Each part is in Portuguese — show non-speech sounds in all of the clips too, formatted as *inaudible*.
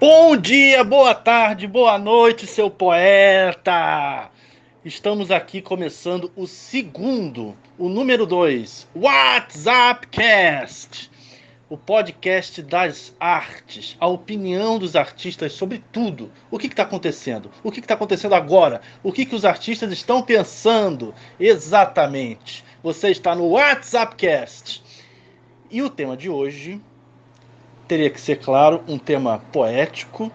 Bom dia, boa tarde, boa noite, seu poeta! Estamos aqui começando o segundo, o número 2, WhatsApp Cast, o podcast das artes, a opinião dos artistas sobre tudo. O que está acontecendo? O que está acontecendo agora? O que, que os artistas estão pensando exatamente? Você está no WhatsApp Cast. E o tema de hoje teria que ser, claro, um tema poético.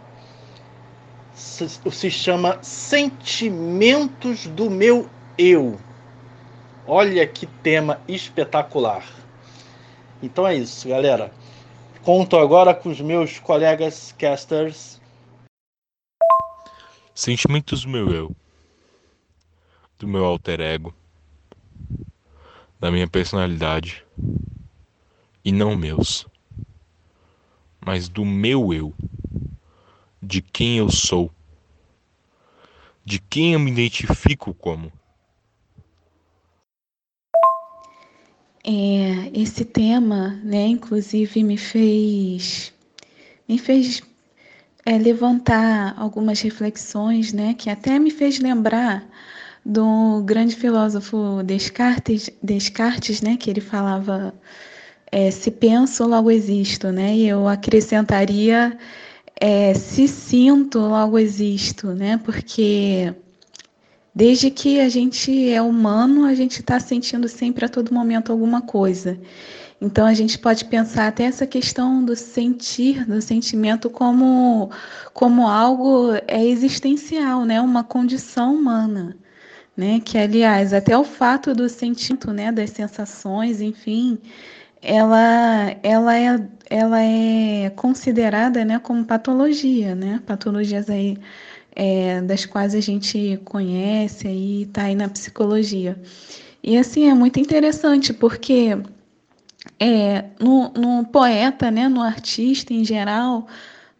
Se chama Sentimentos do Meu Eu. Olha que tema espetacular. Então é isso, galera. Conto agora com os meus colegas casters. Sentimentos do meu eu, do meu alter ego, da minha personalidade e não meus mas do meu eu, de quem eu sou, de quem eu me identifico como. É, esse tema, né, inclusive me fez me fez é, levantar algumas reflexões, né, que até me fez lembrar do grande filósofo Descartes, Descartes, né, que ele falava é, se penso, logo existo, né? E eu acrescentaria é, se sinto, logo existo, né? Porque desde que a gente é humano, a gente está sentindo sempre a todo momento alguma coisa. Então a gente pode pensar até essa questão do sentir, do sentimento como como algo é existencial, né? Uma condição humana, né? Que aliás até o fato do sentimento, né? Das sensações, enfim, ela, ela, é, ela é considerada né, como patologia, né? Patologias aí é, das quais a gente conhece e está aí na psicologia. E assim, é muito interessante, porque é, no, no poeta, né, no artista em geral,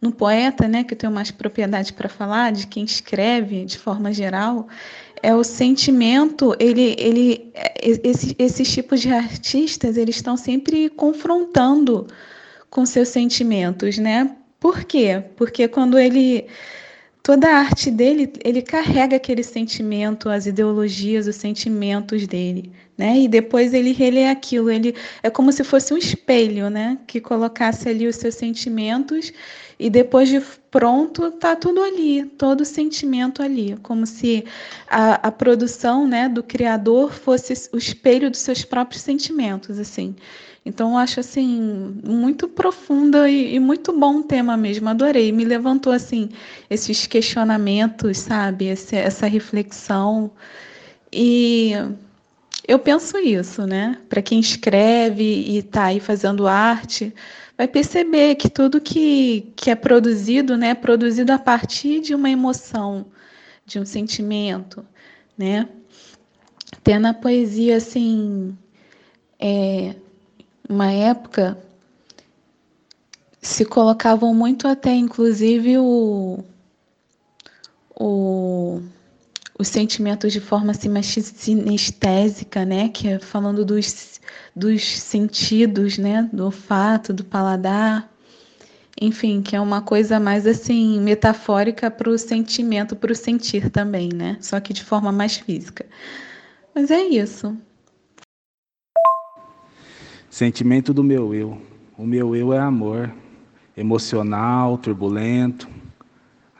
no poeta, né, que eu tenho mais propriedade para falar, de quem escreve de forma geral, é o sentimento, ele, ele, esse, esses tipos de artistas, eles estão sempre confrontando com seus sentimentos, né? Por quê? Porque quando ele toda a arte dele, ele carrega aquele sentimento, as ideologias, os sentimentos dele, né? E depois ele relê aquilo, ele é como se fosse um espelho, né? Que colocasse ali os seus sentimentos e depois de pronto tá tudo ali, todo o sentimento ali, como se a, a produção, né, do criador fosse o espelho dos seus próprios sentimentos, assim. Então, eu acho assim muito profunda e, e, muito bom o tema mesmo. Adorei. Me levantou assim esses questionamentos, sabe? Esse, essa reflexão. E eu penso isso, né? Para quem escreve e está aí fazendo arte, vai perceber que tudo que, que é produzido, né, é produzido a partir de uma emoção, de um sentimento, né? Até na poesia, assim, é, uma época se colocavam muito até, inclusive, o, o, os sentimentos de forma assim, mais sinestésica, né? Que é falando dos dos sentidos, né, do olfato, do paladar, enfim, que é uma coisa mais assim metafórica para o sentimento, para o sentir também, né? Só que de forma mais física. Mas é isso. Sentimento do meu eu. O meu eu é amor, emocional, turbulento,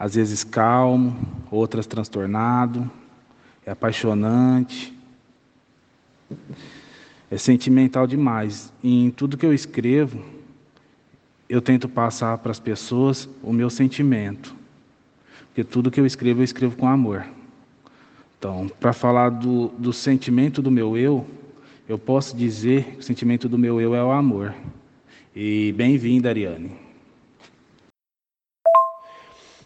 às vezes calmo, outras transtornado, é apaixonante é sentimental demais. E em tudo que eu escrevo, eu tento passar para as pessoas o meu sentimento. Porque tudo que eu escrevo, eu escrevo com amor. Então, para falar do, do sentimento do meu eu, eu posso dizer que o sentimento do meu eu é o amor. E bem-vinda, Ariane.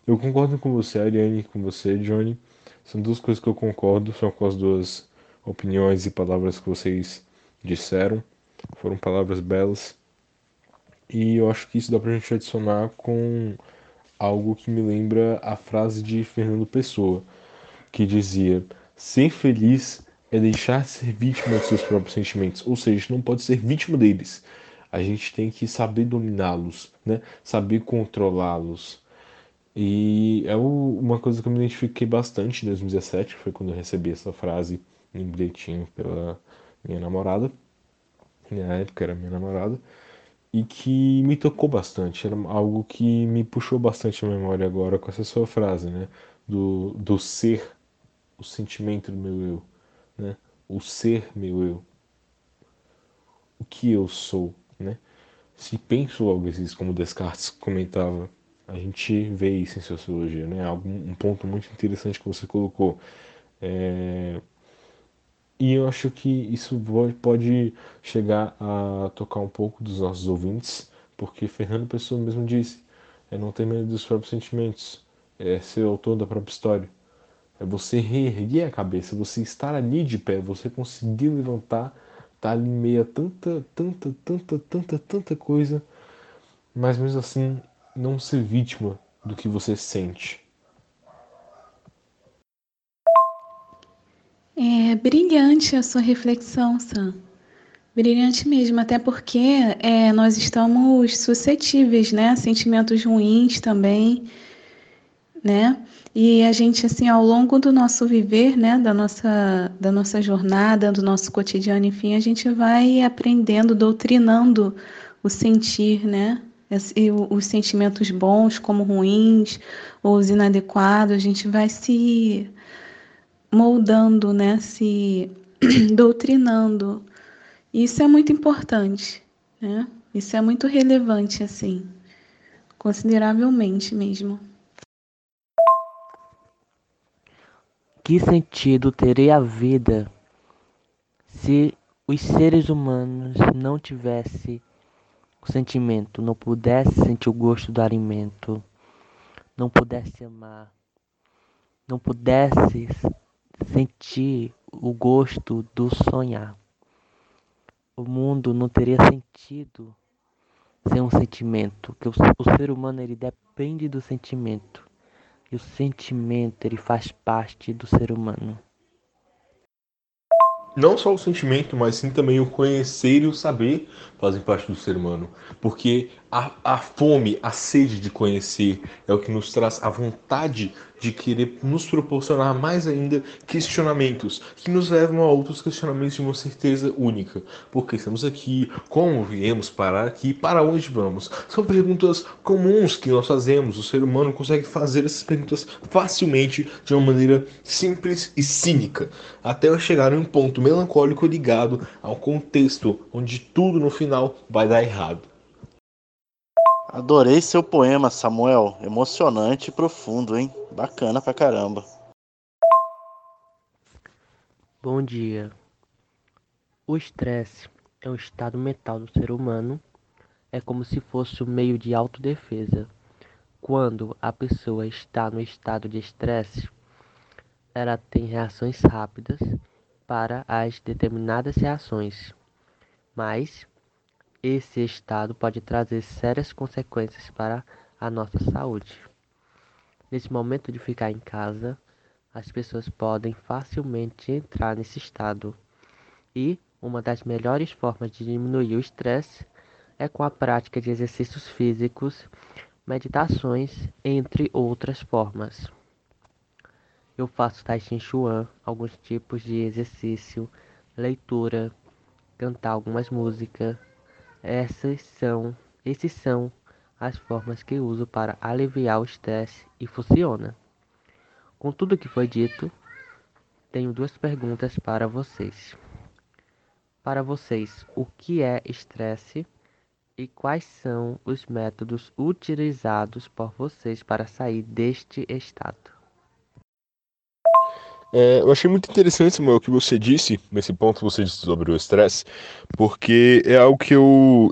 Eu concordo com você, Ariane, com você, Johnny. São duas coisas que eu concordo, são com as duas opiniões e palavras que vocês disseram. Foram palavras belas. E eu acho que isso dá pra gente adicionar com algo que me lembra a frase de Fernando Pessoa, que dizia: Ser feliz é deixar de ser vítima dos seus próprios sentimentos, ou seja, a gente não pode ser vítima deles. A gente tem que saber dominá-los, né? saber controlá-los. E é uma coisa que eu me identifiquei bastante em 2017, foi quando eu recebi essa frase em bilhetinho pela minha namorada, na época era minha namorada, e que me tocou bastante, era algo que me puxou bastante a memória agora com essa sua frase, né? Do, do ser, o sentimento do meu eu, né? O ser meu eu. O que eu sou, né? Se penso logo existo, como Descartes comentava, a gente vê isso em sociologia, né? Um ponto muito interessante que você colocou. É, e eu acho que isso pode chegar a tocar um pouco dos nossos ouvintes, porque Fernando Pessoa mesmo disse: é não ter medo dos próprios sentimentos, é ser autor da própria história. É você reerguer a cabeça, você estar ali de pé, você conseguir levantar, tá ali meia tanta, tanta, tanta, tanta, tanta coisa, mas mesmo assim não ser vítima do que você sente. É brilhante a sua reflexão, Sam. Brilhante mesmo, até porque é, nós estamos suscetíveis, né, a sentimentos ruins também, né? E a gente, assim, ao longo do nosso viver, né, da nossa, da nossa jornada, do nosso cotidiano, enfim, a gente vai aprendendo, doutrinando o sentir, né? E os sentimentos bons como ruins, ou os inadequados, a gente vai se moldando, né? se *clears throat* doutrinando. Isso é muito importante, né? Isso é muito relevante, assim, consideravelmente mesmo. Que sentido teria a vida se os seres humanos não tivessem o sentimento, não pudesse sentir o gosto do alimento, não pudesse amar, não pudesse sentir o gosto do sonhar. O mundo não teria sentido sem um sentimento, que o, o ser humano ele depende do sentimento. E o sentimento ele faz parte do ser humano. Não só o sentimento, mas sim também o conhecer e o saber fazem parte do ser humano. Porque a, a fome, a sede de conhecer é o que nos traz a vontade de querer nos proporcionar mais ainda questionamentos que nos levam a outros questionamentos de uma certeza única. Porque estamos aqui, como viemos parar aqui, para onde vamos? São perguntas comuns que nós fazemos. O ser humano consegue fazer essas perguntas facilmente de uma maneira simples e cínica, até chegar em um ponto melancólico ligado ao contexto onde tudo no final vai dar errado. Adorei seu poema, Samuel. Emocionante e profundo, hein? Bacana pra caramba. Bom dia. O estresse é um estado mental do ser humano. É como se fosse um meio de autodefesa. Quando a pessoa está no estado de estresse, ela tem reações rápidas para as determinadas reações. Mas esse estado pode trazer sérias consequências para a nossa saúde. Nesse momento de ficar em casa, as pessoas podem facilmente entrar nesse estado. E uma das melhores formas de diminuir o estresse é com a prática de exercícios físicos, meditações, entre outras formas. Eu faço Tai Chi Chuan, alguns tipos de exercício, leitura, cantar algumas músicas, essas são, esses são as formas que uso para aliviar o estresse e funciona. Com tudo que foi dito, tenho duas perguntas para vocês. Para vocês, o que é estresse e quais são os métodos utilizados por vocês para sair deste estado? É, eu achei muito interessante, Samuel, o que você disse, nesse ponto que você disse sobre o estresse, porque é algo que eu,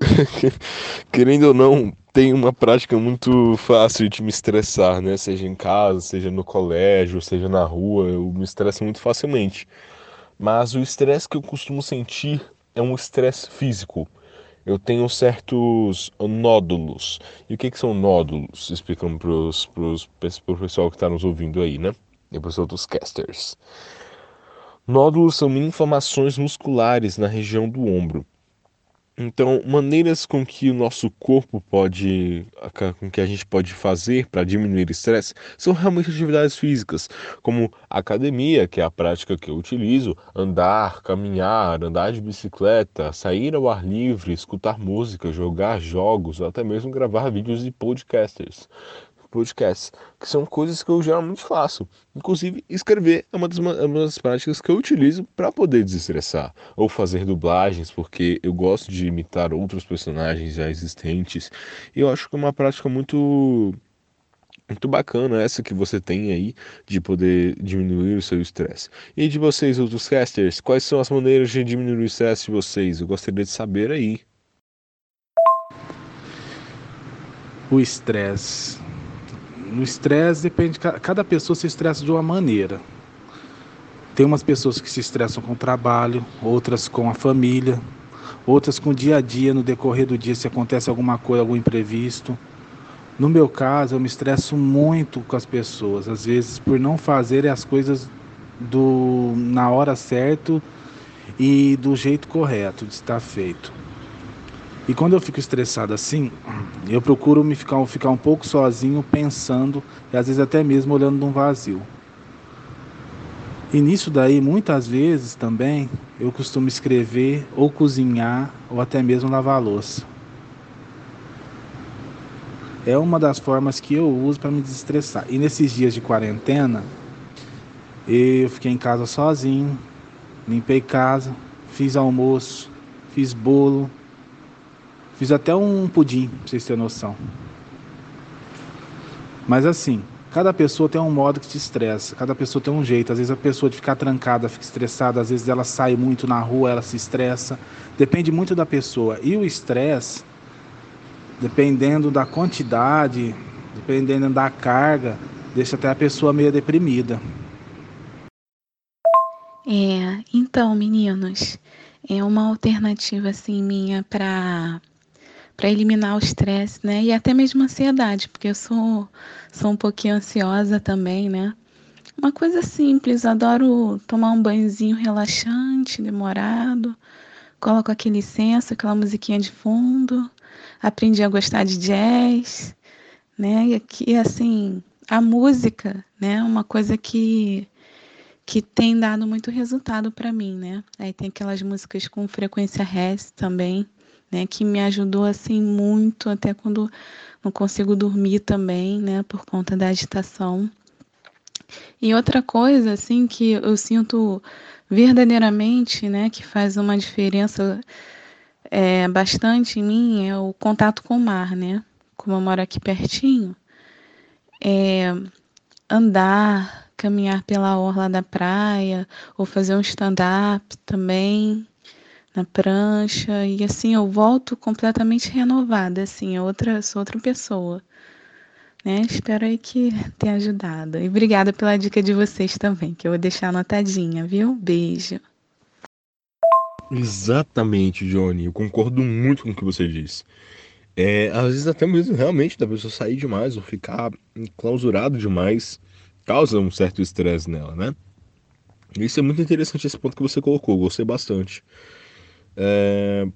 *laughs* querendo ou não, tenho uma prática muito fácil de me estressar, né? Seja em casa, seja no colégio, seja na rua, eu me estresso muito facilmente. Mas o estresse que eu costumo sentir é um estresse físico. Eu tenho certos nódulos. E o que, que são nódulos? Explicando para o pessoal que está nos ouvindo aí, né? E os outros casters. Nódulos são inflamações musculares na região do ombro. Então, maneiras com que o nosso corpo pode, com que a gente pode fazer para diminuir o estresse, são realmente atividades físicas, como academia, que é a prática que eu utilizo, andar, caminhar, andar de bicicleta, sair ao ar livre, escutar música, jogar jogos, ou até mesmo gravar vídeos de podcasters podcasts, que são coisas que eu geralmente faço. Inclusive, escrever é uma das, é uma das práticas que eu utilizo para poder desestressar. Ou fazer dublagens, porque eu gosto de imitar outros personagens já existentes. E eu acho que é uma prática muito muito bacana essa que você tem aí de poder diminuir o seu estresse. E de vocês, outros casters, quais são as maneiras de diminuir o estresse de vocês? Eu gostaria de saber aí. O estresse no estresse depende, cada pessoa se estressa de uma maneira. Tem umas pessoas que se estressam com o trabalho, outras com a família, outras com o dia a dia, no decorrer do dia, se acontece alguma coisa, algum imprevisto. No meu caso, eu me estresso muito com as pessoas, às vezes por não fazerem as coisas do, na hora certa e do jeito correto de estar feito. E quando eu fico estressado assim, eu procuro me ficar, ficar um pouco sozinho, pensando, e às vezes até mesmo olhando num vazio. E nisso daí, muitas vezes também, eu costumo escrever, ou cozinhar, ou até mesmo lavar louça. É uma das formas que eu uso para me desestressar. E nesses dias de quarentena, eu fiquei em casa sozinho, limpei casa, fiz almoço, fiz bolo, Fiz até um pudim, pra vocês terem noção. Mas assim, cada pessoa tem um modo que te estressa, cada pessoa tem um jeito. Às vezes a pessoa de ficar trancada fica estressada, às vezes ela sai muito na rua, ela se estressa. Depende muito da pessoa. E o estresse, dependendo da quantidade, dependendo da carga, deixa até a pessoa meio deprimida. É, então, meninos, é uma alternativa assim minha para para eliminar o estresse, né? E até mesmo a ansiedade, porque eu sou, sou um pouquinho ansiosa também, né? Uma coisa simples, adoro tomar um banhozinho relaxante, demorado. Coloco aquele incenso, aquela musiquinha de fundo. Aprendi a gostar de jazz, né? E aqui, assim, a música, né? Uma coisa que que tem dado muito resultado para mim, né? Aí tem aquelas músicas com frequência rest também, né, que me ajudou assim muito até quando não consigo dormir também, né, por conta da agitação. E outra coisa assim que eu sinto verdadeiramente, né, que faz uma diferença é, bastante em mim é o contato com o mar, né? Como eu moro aqui pertinho, é andar, caminhar pela orla da praia ou fazer um stand-up também, na prancha e assim eu volto completamente renovada, assim, é outra, sou outra pessoa. Né? Espero aí que tenha ajudado. E obrigada pela dica de vocês também, que eu vou deixar anotadinha, viu? Beijo. Exatamente, Johnny. Eu concordo muito com o que você disse. É, às vezes até mesmo realmente da pessoa sair demais ou ficar enclausurado demais causa um certo estresse nela, né? Isso é muito interessante esse ponto que você colocou, gostei bastante. É,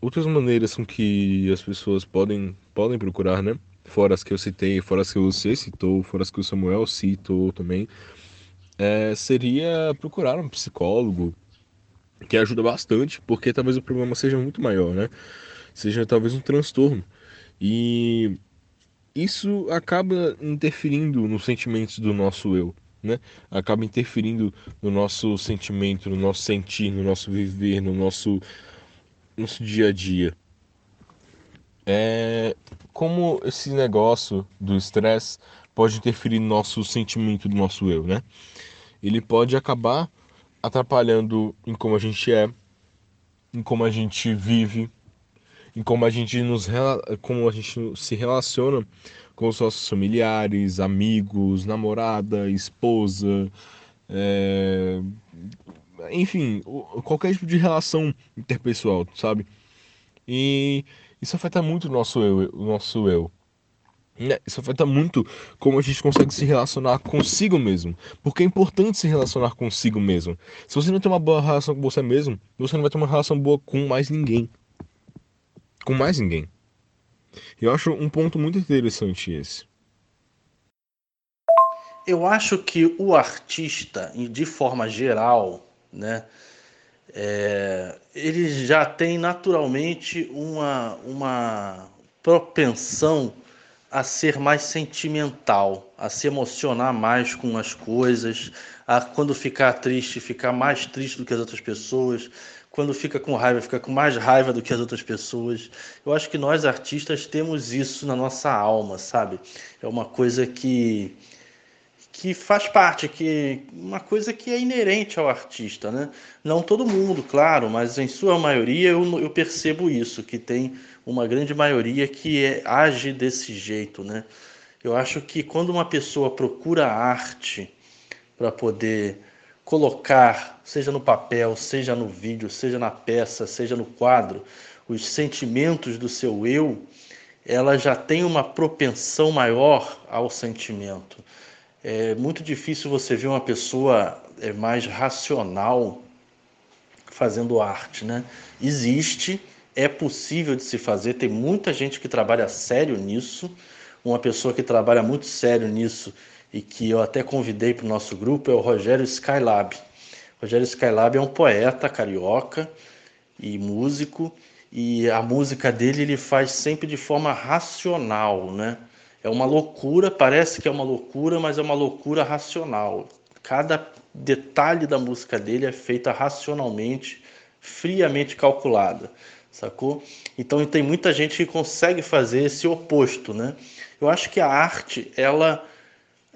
outras maneiras com que as pessoas podem, podem procurar, né? Fora as que eu citei, fora as que você citou, fora as que o Samuel citou também, é, seria procurar um psicólogo, que ajuda bastante, porque talvez o problema seja muito maior, né? Seja talvez um transtorno. E isso acaba interferindo nos sentimentos do nosso eu, né? Acaba interferindo no nosso sentimento, no nosso sentir, no nosso viver, no nosso, nosso dia a dia. É como esse negócio do estresse pode interferir no nosso sentimento do nosso eu, né? Ele pode acabar atrapalhando em como a gente é, em como a gente vive, em como a gente nos como a gente se relaciona com os nossos familiares, amigos, namorada, esposa, é... enfim, qualquer tipo de relação interpessoal, sabe? E isso afeta muito o nosso eu, o nosso eu. Né? Isso afeta muito como a gente consegue se relacionar consigo mesmo. Porque é importante se relacionar consigo mesmo. Se você não tem uma boa relação com você mesmo, você não vai ter uma relação boa com mais ninguém. Com mais ninguém. Eu acho um ponto muito interessante esse. Eu acho que o artista, de forma geral, né, é, ele já tem naturalmente uma, uma propensão a ser mais sentimental, a se emocionar mais com as coisas, a quando ficar triste, ficar mais triste do que as outras pessoas, quando fica com raiva, fica com mais raiva do que as outras pessoas. Eu acho que nós artistas temos isso na nossa alma, sabe? É uma coisa que que faz parte, que uma coisa que é inerente ao artista, né? Não todo mundo, claro, mas em sua maioria eu, eu percebo isso, que tem uma grande maioria que é, age desse jeito, né? Eu acho que quando uma pessoa procura arte para poder colocar, seja no papel, seja no vídeo, seja na peça, seja no quadro, os sentimentos do seu eu, ela já tem uma propensão maior ao sentimento é muito difícil você ver uma pessoa é, mais racional fazendo arte, né? Existe, é possível de se fazer, tem muita gente que trabalha sério nisso. Uma pessoa que trabalha muito sério nisso e que eu até convidei para o nosso grupo é o Rogério Skylab. Rogério Skylab é um poeta carioca e músico, e a música dele ele faz sempre de forma racional, né? É uma loucura, parece que é uma loucura, mas é uma loucura racional. Cada detalhe da música dele é feita racionalmente, friamente calculada, sacou? Então tem muita gente que consegue fazer esse oposto, né? Eu acho que a arte, ela,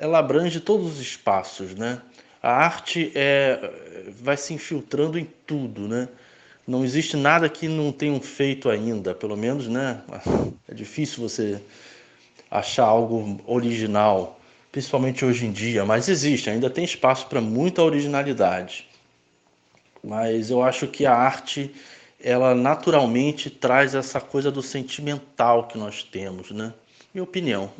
ela abrange todos os espaços, né? A arte é, vai se infiltrando em tudo, né? Não existe nada que não tenham feito ainda, pelo menos, né? *laughs* É difícil você achar algo original, principalmente hoje em dia, mas existe, ainda tem espaço para muita originalidade. Mas eu acho que a arte, ela naturalmente traz essa coisa do sentimental que nós temos, né? Minha opinião.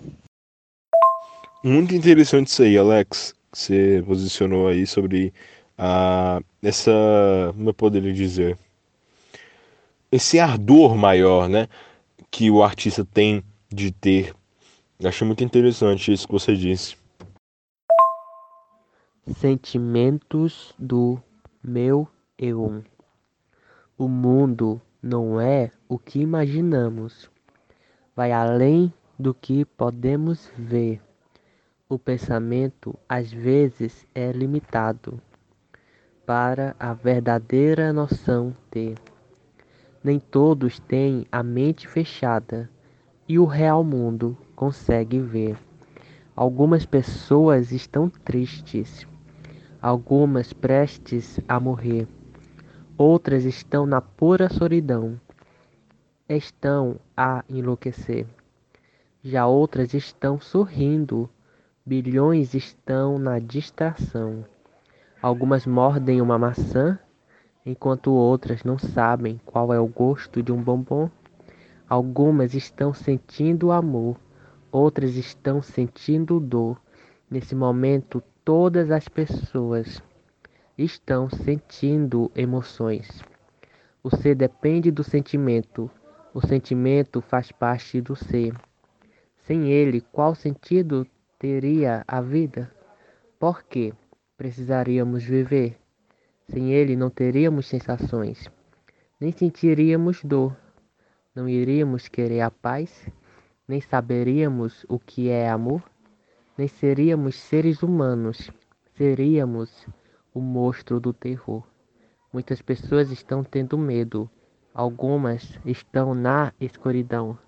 Muito interessante isso aí, Alex, que você posicionou aí sobre a, essa, como eu poderia dizer, esse ardor maior, né, que o artista tem de ter Achei muito interessante isso que você disse. Sentimentos do meu eu. O mundo não é o que imaginamos. Vai além do que podemos ver. O pensamento às vezes é limitado para a verdadeira noção ter. Nem todos têm a mente fechada e o real mundo consegue ver. Algumas pessoas estão tristes, algumas prestes a morrer, outras estão na pura solidão, estão a enlouquecer. Já outras estão sorrindo, bilhões estão na distração. Algumas mordem uma maçã, enquanto outras não sabem qual é o gosto de um bombom. Algumas estão sentindo amor, outras estão sentindo dor. Nesse momento, todas as pessoas estão sentindo emoções. O ser depende do sentimento. O sentimento faz parte do ser. Sem ele, qual sentido teria a vida? Por que precisaríamos viver? Sem ele, não teríamos sensações, nem sentiríamos dor não iríamos querer a paz, nem saberíamos o que é amor, nem seríamos seres humanos, seríamos o monstro do terror. Muitas pessoas estão tendo medo, algumas estão na escuridão,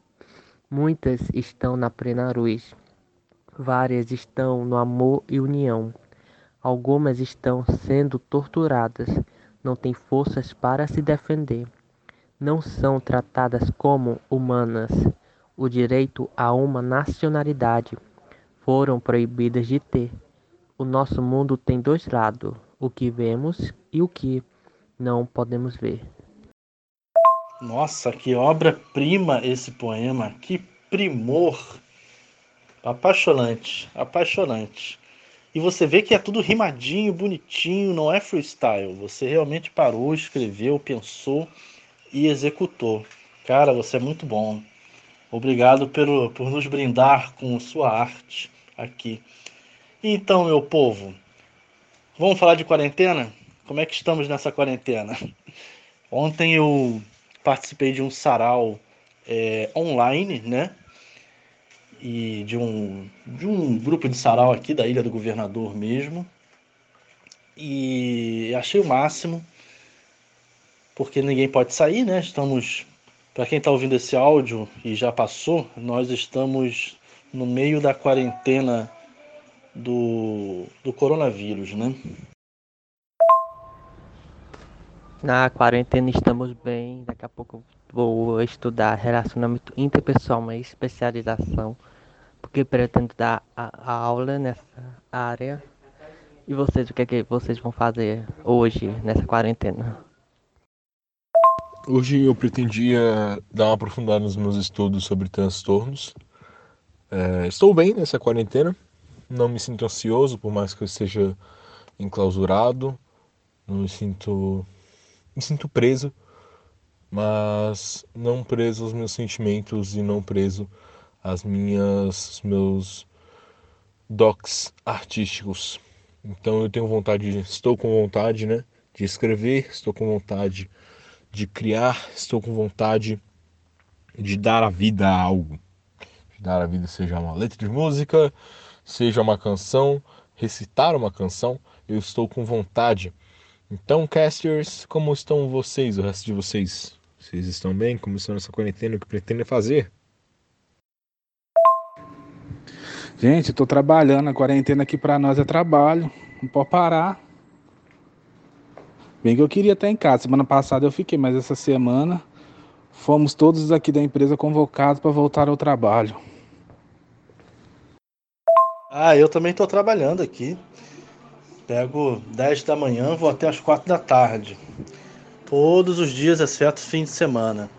muitas estão na plena luz, várias estão no amor e união, algumas estão sendo torturadas, não têm forças para se defender não são tratadas como humanas. O direito a uma nacionalidade foram proibidas de ter. O nosso mundo tem dois lados, o que vemos e o que não podemos ver. Nossa, que obra-prima esse poema, que primor! Apaixonante, apaixonante. E você vê que é tudo rimadinho, bonitinho, não é freestyle. Você realmente parou, escreveu, pensou e executou. Cara, você é muito bom. Obrigado pelo, por nos brindar com sua arte aqui. Então, meu povo, vamos falar de quarentena? Como é que estamos nessa quarentena? *laughs* Ontem eu participei de um sarau é, online, né? E de um, de um grupo de sarau aqui da Ilha do Governador mesmo. E achei o máximo, porque ninguém pode sair, né? Estamos, para quem está ouvindo esse áudio e já passou, nós estamos no meio da quarentena do, do coronavírus, né? Na quarentena estamos bem, daqui a pouco vou estudar relacionamento interpessoal, uma especialização, porque pretendo dar a, a aula nessa área. E vocês, o que é que vocês vão fazer hoje nessa quarentena? Hoje eu pretendia dar uma aprofundada nos meus estudos sobre transtornos. É, estou bem nessa quarentena, não me sinto ansioso, por mais que eu esteja enclausurado, não me sinto me sinto preso, mas não preso aos meus sentimentos e não preso às minhas meus docs artísticos. Então eu tenho vontade, estou com vontade, né, de escrever, estou com vontade de criar, estou com vontade de dar a vida a algo. De dar a vida seja uma letra de música, seja uma canção, recitar uma canção, eu estou com vontade então, casters, como estão vocês, o resto de vocês? Vocês estão bem? Como estão nessa quarentena? O que pretendem fazer? Gente, estou trabalhando. A quarentena aqui para nós é trabalho. Não pode parar. Bem que eu queria estar em casa. Semana passada eu fiquei, mas essa semana fomos todos aqui da empresa convocados para voltar ao trabalho. Ah, eu também estou trabalhando aqui. Pego 10 da manhã, vou até as 4 da tarde. Todos os dias, exceto fim de semana.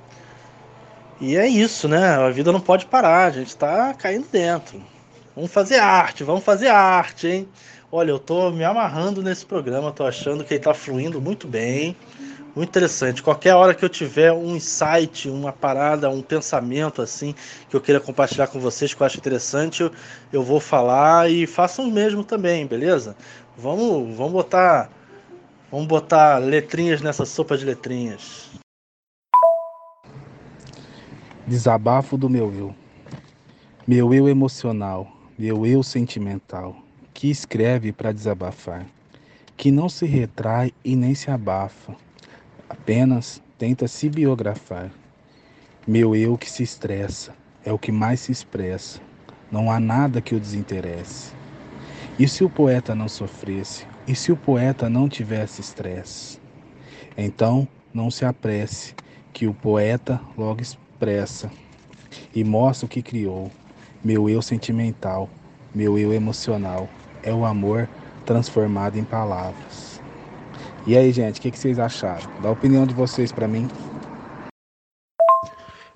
E é isso, né? A vida não pode parar, a gente tá caindo dentro. Vamos fazer arte, vamos fazer arte, hein? Olha, eu tô me amarrando nesse programa, tô achando que ele tá fluindo muito bem. Muito interessante. Qualquer hora que eu tiver um insight, uma parada, um pensamento assim que eu queira compartilhar com vocês que eu acho interessante, eu, eu vou falar e façam o mesmo também, beleza? Vamos, vamos botar, vamos botar letrinhas nessa sopa de letrinhas. Desabafo do meu eu. Meu eu emocional, meu eu sentimental, que escreve para desabafar, que não se retrai e nem se abafa, apenas tenta se biografar. Meu eu que se estressa, é o que mais se expressa, não há nada que o desinteresse. E se o poeta não sofresse? E se o poeta não tivesse estresse? Então, não se apresse, que o poeta logo expressa e mostra o que criou. Meu eu sentimental, meu eu emocional, é o amor transformado em palavras. E aí, gente, o que, que vocês acharam? Dá a opinião de vocês para mim.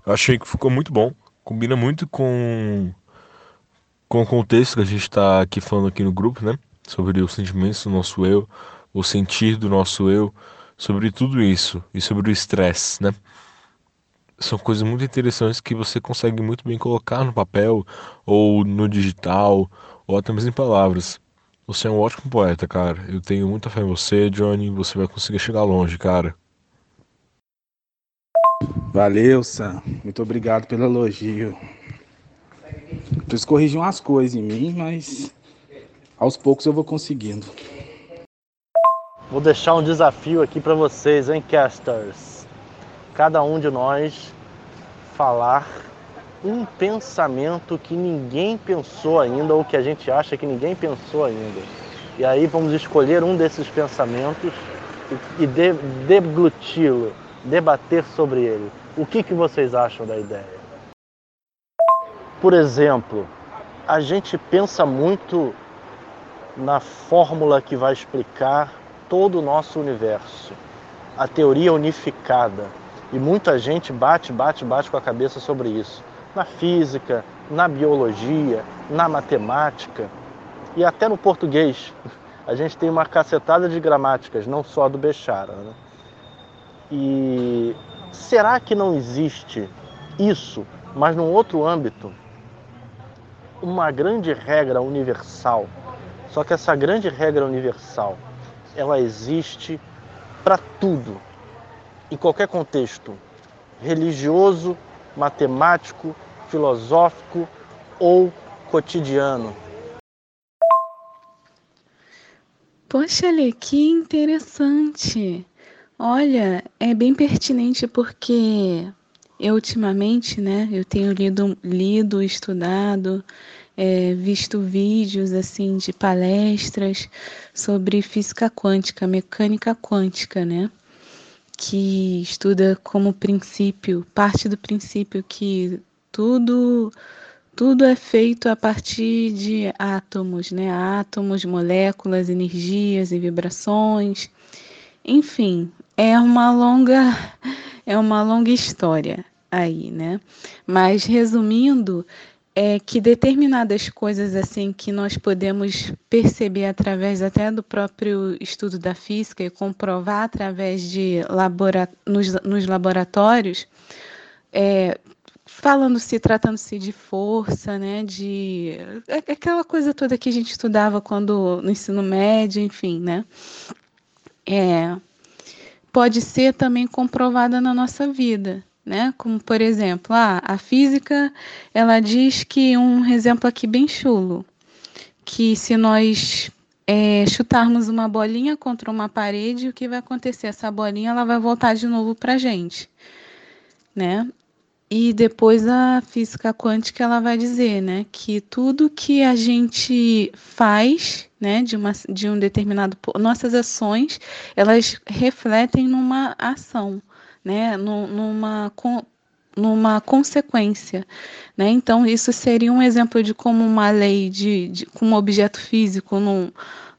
Eu achei que ficou muito bom. Combina muito com com o contexto que a gente está aqui falando aqui no grupo, né? Sobre os sentimentos do nosso eu, o sentir do nosso eu, sobre tudo isso e sobre o estresse, né? São coisas muito interessantes que você consegue muito bem colocar no papel ou no digital ou até mesmo em palavras. Você é um ótimo poeta, cara. Eu tenho muita fé em você, Johnny. Você vai conseguir chegar longe, cara. Valeu, Sam. Muito obrigado pelo elogio. Preciso corrigir umas coisas em mim, mas aos poucos eu vou conseguindo. Vou deixar um desafio aqui para vocês, hein, casters? Cada um de nós falar um pensamento que ninguém pensou ainda ou que a gente acha que ninguém pensou ainda. E aí vamos escolher um desses pensamentos e, de, degluti-lo, debater sobre ele. O que, que vocês acham da ideia? Por exemplo, a gente pensa muito na fórmula que vai explicar todo o nosso universo, a teoria unificada. E muita gente bate, bate, bate com a cabeça sobre isso. Na física, na biologia, na matemática e até no português. A gente tem uma cacetada de gramáticas, não só do Bechara. Né? E será que não existe isso, mas num outro âmbito? Uma grande regra universal. Só que essa grande regra universal, ela existe para tudo, em qualquer contexto, religioso, matemático, filosófico ou cotidiano. Poxa, Lê, que interessante. Olha, é bem pertinente porque eu ultimamente, né, eu tenho lido, lido, estudado, é, visto vídeos assim de palestras sobre física quântica, mecânica quântica, né, que estuda como princípio, parte do princípio que tudo tudo é feito a partir de átomos, né? Átomos, moléculas, energias e vibrações. Enfim, é uma longa é uma longa história aí, né? Mas resumindo, é que determinadas coisas assim que nós podemos perceber através até do próprio estudo da física e comprovar através de labora nos, nos laboratórios, é, falando-se, tratando-se de força, né, de aquela coisa toda que a gente estudava quando no ensino médio, enfim, né, é, pode ser também comprovada na nossa vida, né, como por exemplo, ah, a física, ela diz que um exemplo aqui bem chulo, que se nós é, chutarmos uma bolinha contra uma parede, o que vai acontecer? Essa bolinha ela vai voltar de novo para gente, né? E depois a física quântica ela vai dizer, né, que tudo que a gente faz, né, de, uma, de um determinado nossas ações, elas refletem numa ação, né, numa numa consequência, né? Então isso seria um exemplo de como uma lei de, de com um objeto físico, num,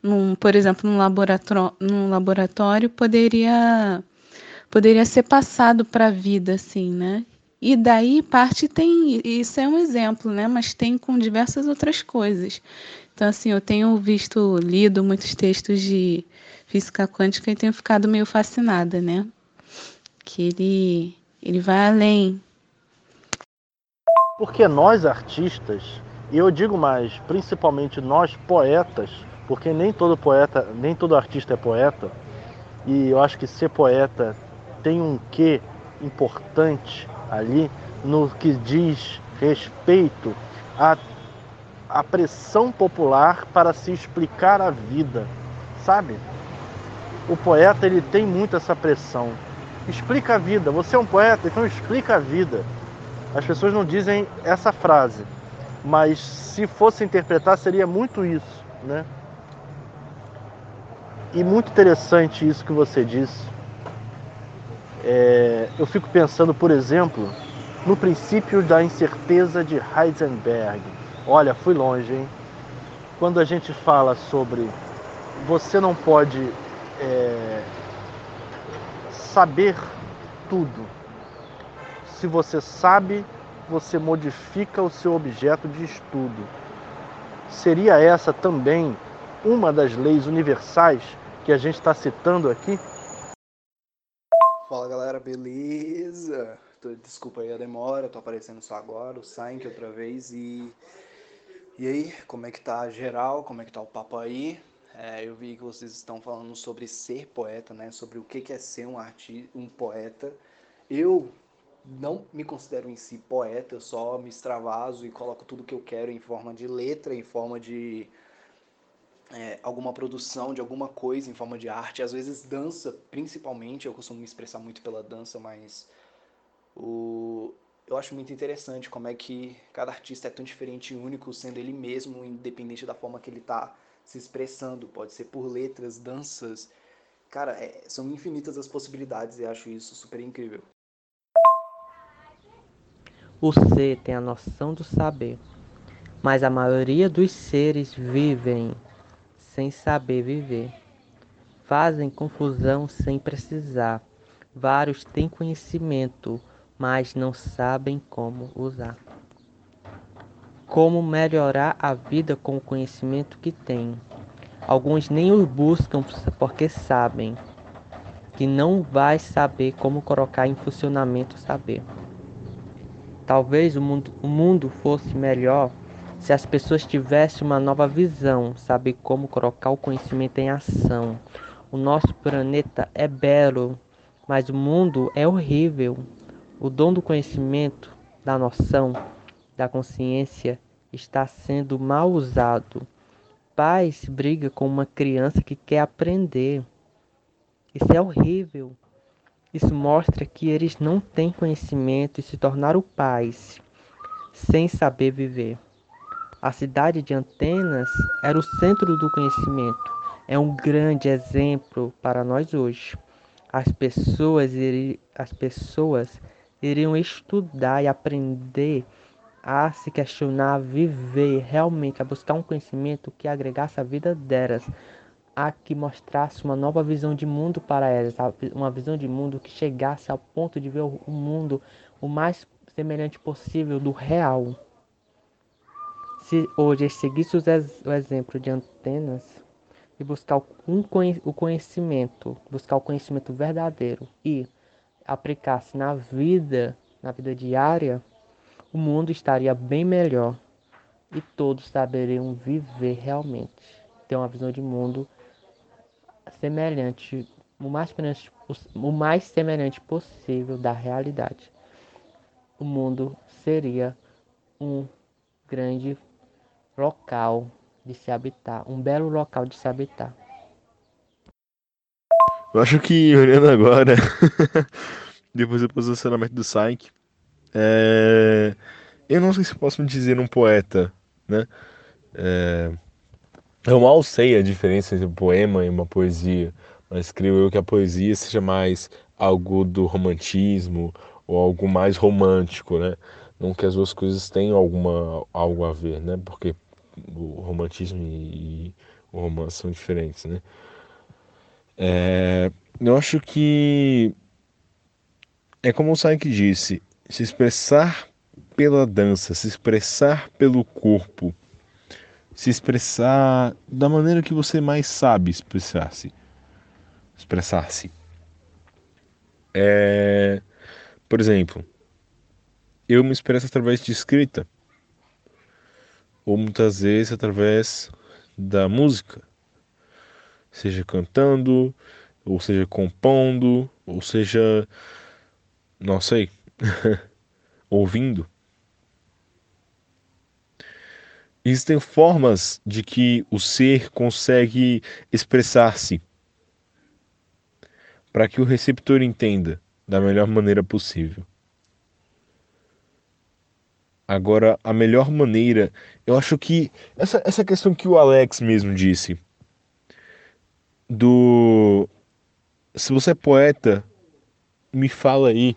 num, por exemplo, num laboratório, num laboratório poderia poderia ser passado para a vida, assim, né? E daí parte tem, isso é um exemplo, né? Mas tem com diversas outras coisas. Então, assim, eu tenho visto, lido muitos textos de física quântica e tenho ficado meio fascinada, né? Que ele, ele vai além. Porque nós artistas, e eu digo mais, principalmente nós poetas, porque nem todo poeta, nem todo artista é poeta, e eu acho que ser poeta tem um quê importante ali no que diz respeito à, à pressão popular para se explicar a vida, sabe? O poeta ele tem muito essa pressão. Explica a vida. Você é um poeta, então explica a vida. As pessoas não dizem essa frase, mas se fosse interpretar seria muito isso, né? E muito interessante isso que você disse é, eu fico pensando, por exemplo, no princípio da incerteza de Heisenberg. Olha, fui longe, hein? Quando a gente fala sobre você não pode é, saber tudo. Se você sabe, você modifica o seu objeto de estudo. Seria essa também uma das leis universais que a gente está citando aqui? Fala galera, beleza? Desculpa aí a demora, tô aparecendo só agora, o Sank outra vez e. E aí, como é que tá geral? Como é que tá o papo aí? É, eu vi que vocês estão falando sobre ser poeta, né? Sobre o que é ser um artista, um poeta. Eu não me considero em si poeta, eu só me extravaso e coloco tudo que eu quero em forma de letra, em forma de é, alguma produção de alguma coisa em forma de arte, às vezes dança, principalmente, eu costumo me expressar muito pela dança, mas o, eu acho muito interessante como é que cada artista é tão diferente e único, sendo ele mesmo, independente da forma que ele está se expressando. Pode ser por letras, danças. Cara, é, são infinitas as possibilidades e acho isso super incrível. O ser tem a noção do saber, mas a maioria dos seres vivem sem saber viver. Fazem confusão sem precisar. Vários têm conhecimento, mas não sabem como usar. Como melhorar a vida com o conhecimento que têm. Alguns nem o buscam porque sabem que não vai saber como colocar em funcionamento o saber. Talvez o mundo, o mundo fosse melhor se as pessoas tivessem uma nova visão, saber como colocar o conhecimento em ação. O nosso planeta é belo, mas o mundo é horrível. O dom do conhecimento, da noção, da consciência está sendo mal usado. Pais briga com uma criança que quer aprender. Isso é horrível. Isso mostra que eles não têm conhecimento e se tornaram pais sem saber viver. A cidade de Antenas era o centro do conhecimento. É um grande exemplo para nós hoje. As pessoas, iri, as pessoas iriam estudar e aprender a se questionar, a viver realmente, a buscar um conhecimento que agregasse a vida delas, a que mostrasse uma nova visão de mundo para elas, uma visão de mundo que chegasse ao ponto de ver o mundo o mais semelhante possível do real. Se hoje seguisse o exemplo de antenas e buscar o conhecimento, buscar o conhecimento verdadeiro e aplicasse na vida, na vida diária, o mundo estaria bem melhor e todos saberiam viver realmente, ter uma visão de mundo semelhante, o mais o mais semelhante possível da realidade. O mundo seria um grande local de se habitar, um belo local de se habitar. Eu acho que olhando agora, *laughs* depois do posicionamento do Saik, é... eu não sei se posso me dizer um poeta, né? É... Eu mal sei a diferença entre um poema e uma poesia, mas creio eu que a poesia seja mais algo do romantismo ou algo mais romântico, né? Não que as duas coisas tenham alguma algo a ver, né? Porque o romantismo e o romance são diferentes, né? É, eu acho que é como o Saik disse, se expressar pela dança, se expressar pelo corpo, se expressar da maneira que você mais sabe expressar-se. Expressar-se. É, por exemplo, eu me expresso através de escrita ou muitas vezes através da música, seja cantando, ou seja compondo, ou seja, não sei, *laughs* ouvindo. Existem formas de que o ser consegue expressar-se para que o receptor entenda da melhor maneira possível. Agora, a melhor maneira, eu acho que essa, essa questão que o Alex mesmo disse, do se você é poeta, me fala aí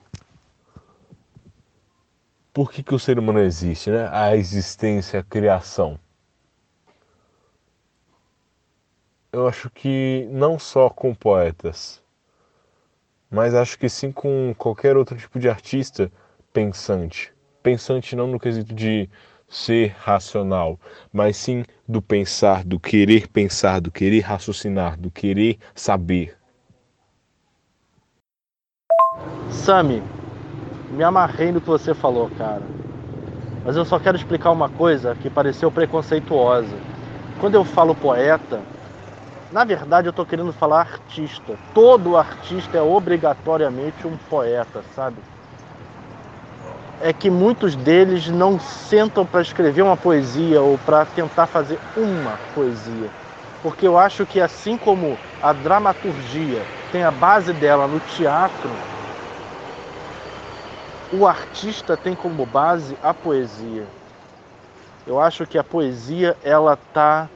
por que, que o ser humano existe, né? A existência, a criação. Eu acho que não só com poetas, mas acho que sim com qualquer outro tipo de artista pensante pensante não no quesito de ser racional, mas sim do pensar, do querer pensar, do querer raciocinar, do querer saber. Sami, me amarrei no que você falou, cara. Mas eu só quero explicar uma coisa que pareceu preconceituosa. Quando eu falo poeta, na verdade eu estou querendo falar artista. Todo artista é obrigatoriamente um poeta, sabe? é que muitos deles não sentam para escrever uma poesia ou para tentar fazer uma poesia. Porque eu acho que assim como a dramaturgia tem a base dela no teatro, o artista tem como base a poesia. Eu acho que a poesia ela tá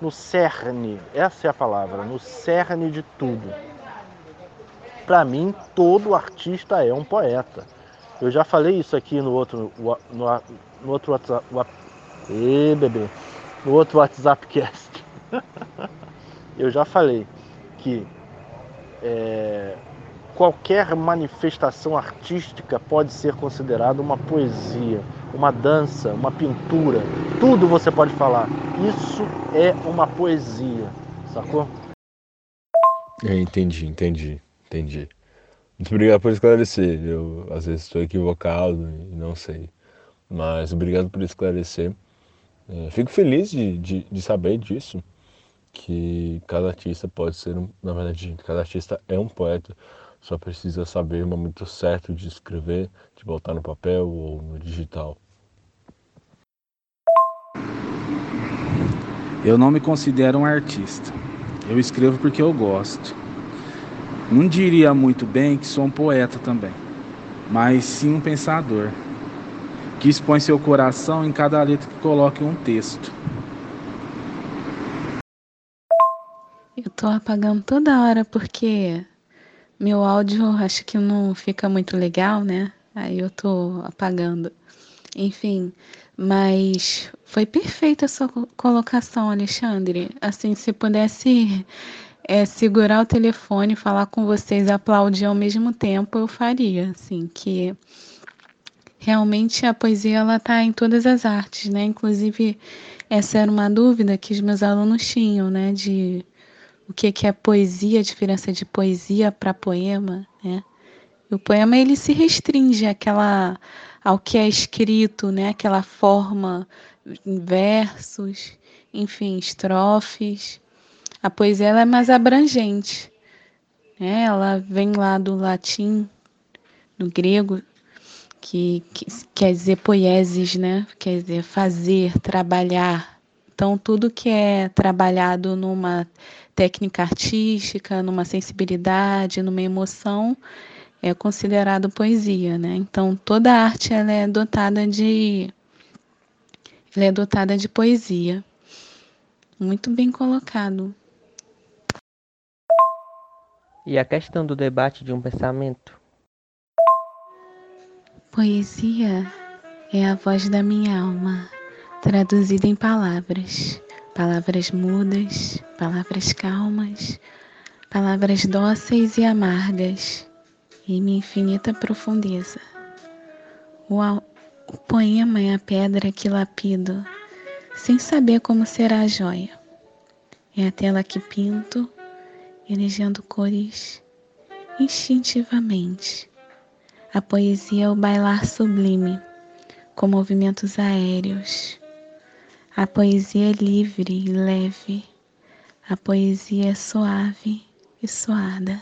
no cerne, essa é a palavra, no cerne de tudo. Para mim, todo artista é um poeta. Eu já falei isso aqui no outro, no, no outro WhatsApp. Ê, bebê. No outro WhatsApp cast. *laughs* eu já falei que é, qualquer manifestação artística pode ser considerada uma poesia, uma dança, uma pintura. Tudo você pode falar. Isso é uma poesia, sacou? É, entendi, entendi. Entendi. Muito obrigado por esclarecer. Eu às vezes estou equivocado e não sei. Mas obrigado por esclarecer. É, fico feliz de, de, de, saber disso, que cada artista pode ser, um, na verdade, cada artista é um poeta, só precisa saber o momento certo de escrever, de botar no papel ou no digital. Eu não me considero um artista. Eu escrevo porque eu gosto. Não diria muito bem que sou um poeta também, mas sim um pensador, que expõe seu coração em cada letra que coloca em um texto. Eu tô apagando toda hora porque meu áudio acho que não fica muito legal, né? Aí eu tô apagando. Enfim, mas foi perfeita a sua colocação, Alexandre. Assim, se pudesse é, segurar o telefone, falar com vocês, aplaudir ao mesmo tempo, eu faria, assim, que realmente a poesia ela está em todas as artes, né? Inclusive essa era uma dúvida que os meus alunos tinham, né? De o que que é poesia, a diferença de poesia para poema, né? o poema ele se restringe àquela ao que é escrito, né? Aquela forma, versos, enfim, estrofes. A poesia ela é mais abrangente. Né? Ela vem lá do latim, do grego, que, que quer dizer poieses, né? Quer dizer fazer, trabalhar. Então, tudo que é trabalhado numa técnica artística, numa sensibilidade, numa emoção, é considerado poesia, né? Então, toda arte ela é dotada de ela é dotada de poesia. Muito bem colocado. E a questão do debate de um pensamento? Poesia é a voz da minha alma, traduzida em palavras. Palavras mudas, palavras calmas, palavras dóceis e amargas, em minha infinita profundeza. O, o poema é a pedra que lapido, sem saber como será a joia. É a tela que pinto elegendo cores instintivamente. A poesia é o bailar sublime, com movimentos aéreos. A poesia é livre e leve. A poesia é suave e suada.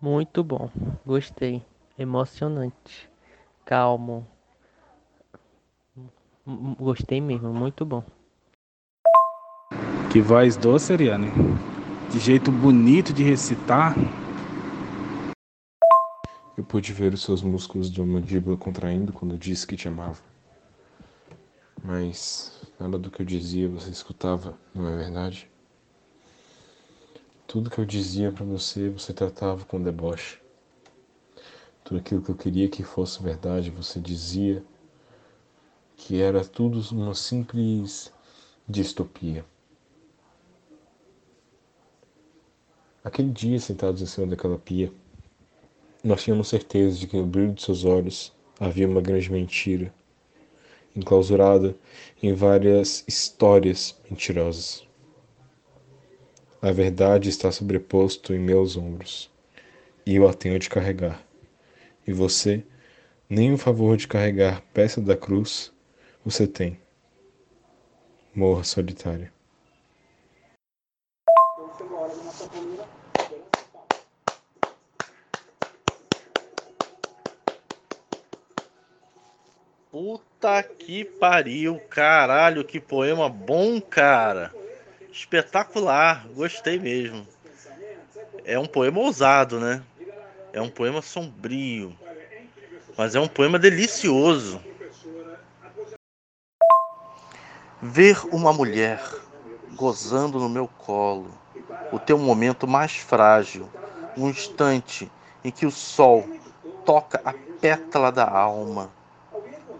Muito bom, gostei. Emocionante, calmo. Gostei mesmo, muito bom. Que voz doce, Ariane. Que jeito bonito de recitar. Eu pude ver os seus músculos de mandíbula contraindo quando disse que te amava. Mas nada do que eu dizia você escutava, não é verdade? Tudo que eu dizia para você, você tratava com deboche. Tudo aquilo que eu queria que fosse verdade, você dizia que era tudo uma simples distopia. Aquele dia, sentados em cima daquela pia, nós tínhamos certeza de que no brilho de seus olhos havia uma grande mentira, enclausurada em várias histórias mentirosas. A verdade está sobreposto em meus ombros, e eu a tenho de carregar. E você, nem o favor de carregar peça da cruz, você tem. Morra solitária. Puta que pariu, caralho, que poema bom, cara. Espetacular, gostei mesmo. É um poema ousado, né? É um poema sombrio, mas é um poema delicioso. Ver uma mulher gozando no meu colo, o teu momento mais frágil, um instante em que o sol toca a pétala da alma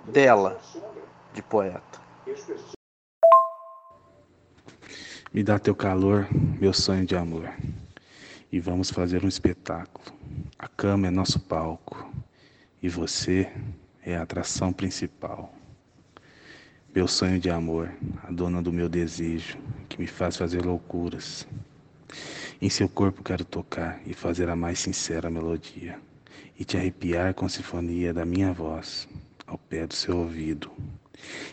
dela de poeta. Me dá teu calor, meu sonho de amor. E vamos fazer um espetáculo. A cama é nosso palco e você é a atração principal. Meu sonho de amor, a dona do meu desejo, que me faz fazer loucuras. Em seu corpo quero tocar e fazer a mais sincera melodia, e te arrepiar com a sinfonia da minha voz ao pé do seu ouvido.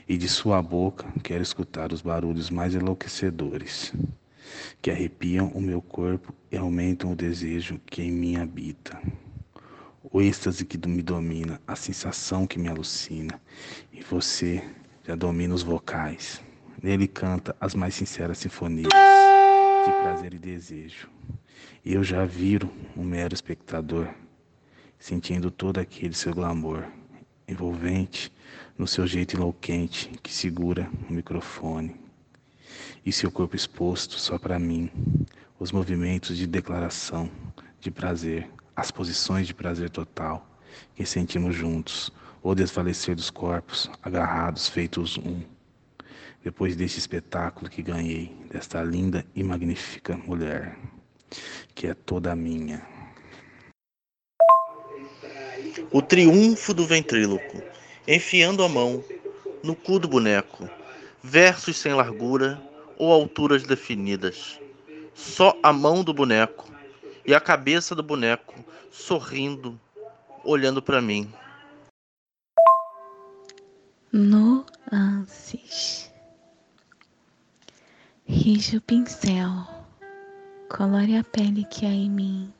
E de sua boca quero escutar os barulhos mais enlouquecedores, que arrepiam o meu corpo e aumentam o desejo que em mim habita. O êxtase que me domina, a sensação que me alucina, e você já domina os vocais. Nele canta as mais sinceras sinfonias de prazer e desejo. E eu já viro um mero espectador, sentindo todo aquele seu glamour, envolvente no seu jeito enlouquente que segura o microfone. E seu corpo exposto só para mim, os movimentos de declaração, de prazer, as posições de prazer total que sentimos juntos, o desfalecer dos corpos, agarrados, feitos um depois deste espetáculo que ganhei, desta linda e magnífica mulher, que é toda minha. O triunfo do ventríloco, enfiando a mão no cu do boneco, versos sem largura ou alturas definidas. Só a mão do boneco e a cabeça do boneco sorrindo, olhando para mim. Nuances. Rige o pincel, colore a pele que há em mim.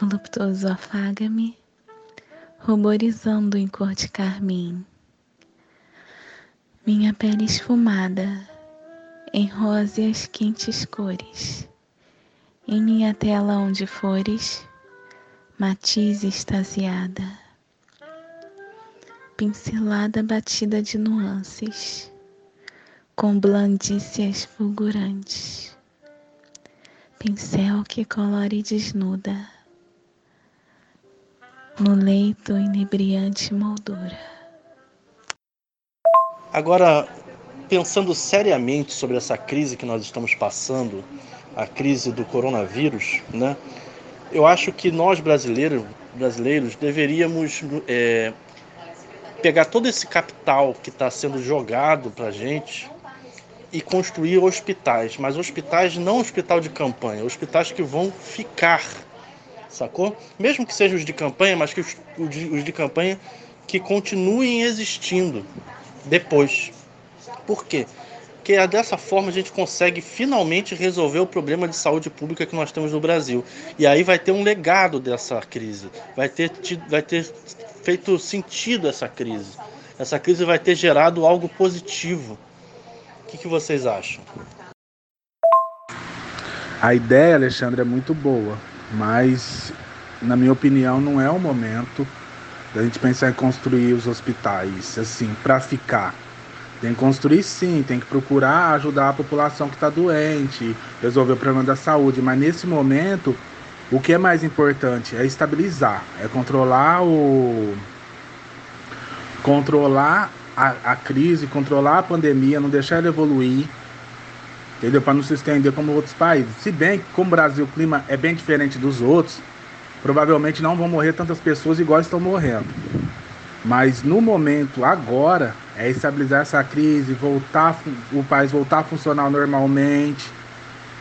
Voluptuoso afaga-me, ruborizando em cor de carmim. Minha pele esfumada, em róseas quentes cores. Em minha tela onde fores, matiz extasiada. Pincelada batida de nuances com blandícias fulgurantes, pincel que colore desnuda, no leito inebriante moldura. Agora, pensando seriamente sobre essa crise que nós estamos passando, a crise do coronavírus, né? Eu acho que nós brasileiros, brasileiros deveríamos é, pegar todo esse capital que está sendo jogado para gente e construir hospitais, mas hospitais não hospital de campanha, hospitais que vão ficar, sacou? Mesmo que sejam os de campanha, mas que os, os de campanha que continuem existindo depois. Por quê? Porque é dessa forma a gente consegue finalmente resolver o problema de saúde pública que nós temos no Brasil. E aí vai ter um legado dessa crise, vai ter, vai ter feito sentido essa crise. Essa crise vai ter gerado algo positivo que, que vocês acham? A ideia, Alexandre, é muito boa, mas, na minha opinião, não é o momento da gente pensar em construir os hospitais assim para ficar. Tem que construir sim, tem que procurar ajudar a população que está doente, resolver o problema da saúde, mas nesse momento o que é mais importante é estabilizar, é controlar o controlar a, a crise, controlar a pandemia, não deixar ela evoluir, entendeu? Para não se estender como outros países. Se bem que, como o Brasil, o clima é bem diferente dos outros, provavelmente não vão morrer tantas pessoas igual estão morrendo. Mas no momento, agora, é estabilizar essa crise, voltar o país voltar a funcionar normalmente.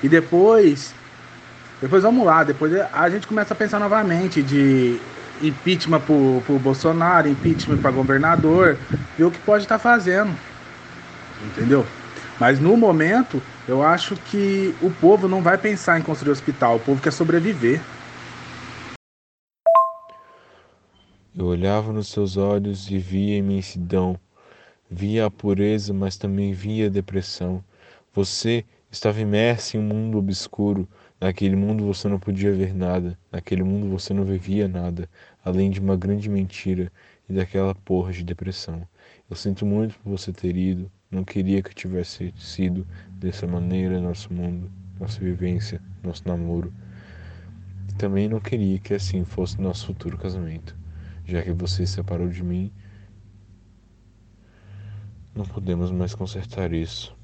E depois, depois vamos lá, depois a gente começa a pensar novamente de impeachment pro, pro Bolsonaro, impeachment para governador, ver o que pode estar tá fazendo. Entendeu? Mas no momento, eu acho que o povo não vai pensar em construir hospital, o povo quer sobreviver. Eu olhava nos seus olhos e via imensidão, via a pureza, mas também via a depressão. Você estava imerso em um mundo obscuro, Naquele mundo você não podia ver nada, naquele mundo você não vivia nada, além de uma grande mentira e daquela porra de depressão. Eu sinto muito por você ter ido, não queria que tivesse sido dessa maneira nosso mundo, nossa vivência, nosso namoro. Também não queria que assim fosse nosso futuro casamento, já que você se separou de mim. Não podemos mais consertar isso.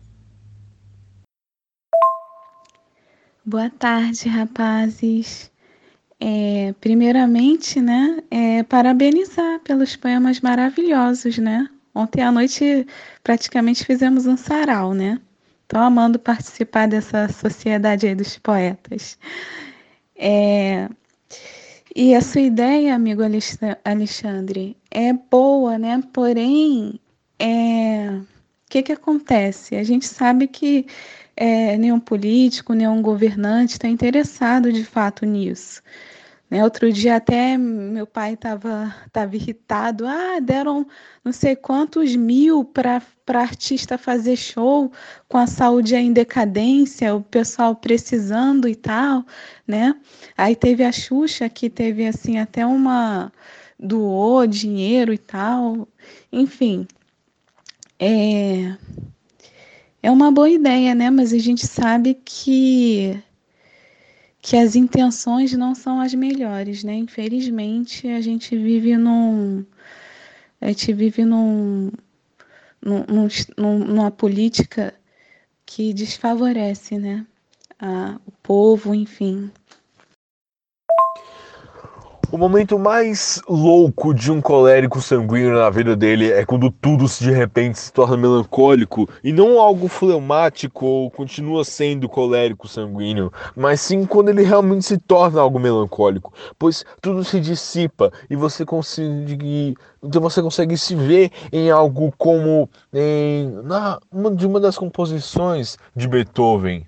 Boa tarde, rapazes. É, primeiramente, né, é, parabenizar pelos poemas maravilhosos, né? Ontem à noite praticamente fizemos um sarau, né? Tô amando participar dessa sociedade aí dos poetas. É... E a sua ideia, amigo Alexandre, é boa, né? Porém, é... o que, que acontece? A gente sabe que é, nenhum político, nenhum governante está interessado de fato nisso. Né? Outro dia até meu pai estava tava irritado. Ah, deram não sei quantos mil para artista fazer show com a saúde em decadência, o pessoal precisando e tal, né? Aí teve a Xuxa que teve assim até uma doou dinheiro e tal. Enfim, é é uma boa ideia, né? Mas a gente sabe que que as intenções não são as melhores, né? Infelizmente, a gente vive num a gente vive num, num, num numa política que desfavorece, né? A, o povo, enfim. O momento mais louco de um colérico sanguíneo na vida dele é quando tudo de repente se torna melancólico e não algo fleumático ou continua sendo colérico sanguíneo, mas sim quando ele realmente se torna algo melancólico, pois tudo se dissipa e você consegue então você consegue se ver em algo como em na uma de uma das composições de Beethoven,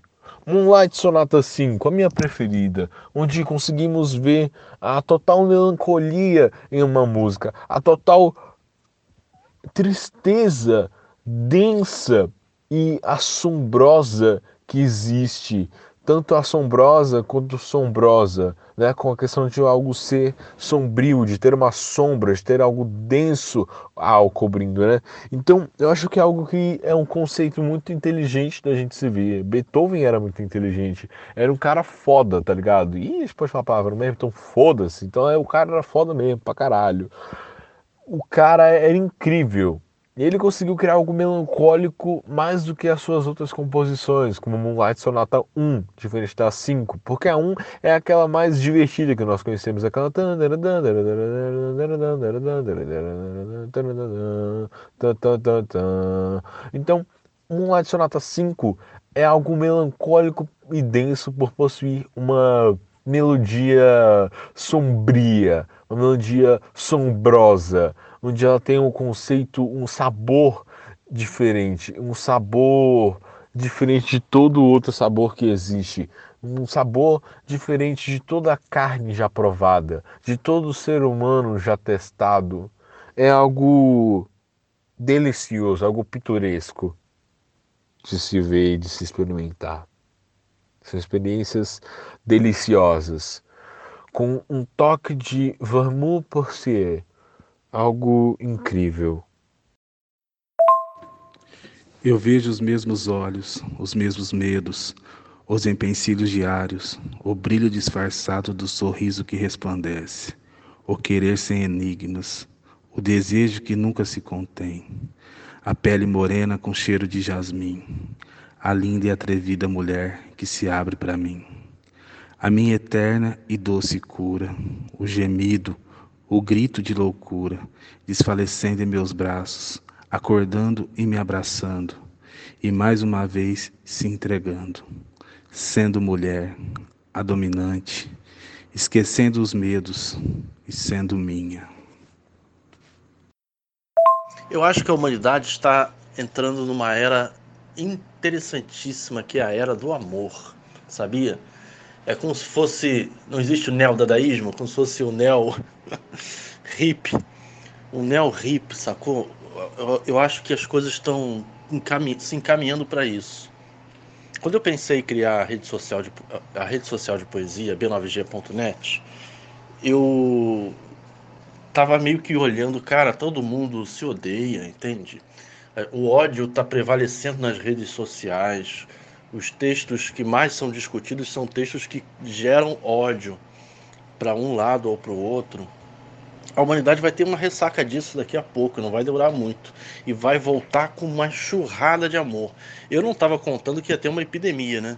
Moonlight Sonata 5, a minha preferida, onde conseguimos ver a total melancolia em uma música, a total tristeza densa e assombrosa que existe tanto assombrosa quanto sombrosa, né? com a questão de algo ser sombrio, de ter uma sombra, de ter algo denso ao cobrindo. Né? Então, eu acho que é algo que é um conceito muito inteligente da gente se ver. Beethoven era muito inteligente, era um cara foda, tá ligado? E pode falar a palavra mesmo, então foda-se. Então, é, o cara era foda mesmo, pra caralho. O cara era incrível. E ele conseguiu criar algo melancólico mais do que as suas outras composições, como Moonlight Sonata 1, diferente da 5, porque a 1 é aquela mais divertida que nós conhecemos, aquela Então, Moonlight Sonata 5 é algo melancólico e denso por possuir uma melodia sombria, uma melodia sombrosa, onde ela tem um conceito, um sabor diferente, um sabor diferente de todo outro sabor que existe, um sabor diferente de toda a carne já provada, de todo ser humano já testado. É algo delicioso, algo pitoresco de se ver e de se experimentar. São experiências deliciosas, com um toque de vermouth porcier, algo incrível. Eu vejo os mesmos olhos, os mesmos medos, os empecilhos diários, o brilho disfarçado do sorriso que resplandece, o querer sem enigmas, o desejo que nunca se contém, a pele morena com cheiro de jasmim, a linda e atrevida mulher que se abre para mim, a minha eterna e doce cura, o gemido, o grito de loucura, desfalecendo em meus braços, acordando e me abraçando, e mais uma vez se entregando, sendo mulher, a dominante, esquecendo os medos e sendo minha. Eu acho que a humanidade está entrando numa era interessantíssima que é a era do amor, sabia? É como se fosse. Não existe o neo-dadaísmo, como se fosse o neo-hip. *laughs* O neo-hip, sacou? Eu, eu, acho que as coisas estão encamin se encaminhando para isso. Quando eu pensei em criar a rede social de, a rede social de poesia, b9g.net, eu tava meio que olhando, cara, todo mundo se odeia, entende? É, o ódio está prevalecendo nas redes sociais os textos que mais são discutidos são textos que geram ódio para um lado ou para o outro. A humanidade vai ter uma ressaca disso daqui a pouco, não vai demorar muito. E vai voltar com uma churrada de amor. Eu não estava contando que ia ter uma epidemia, né?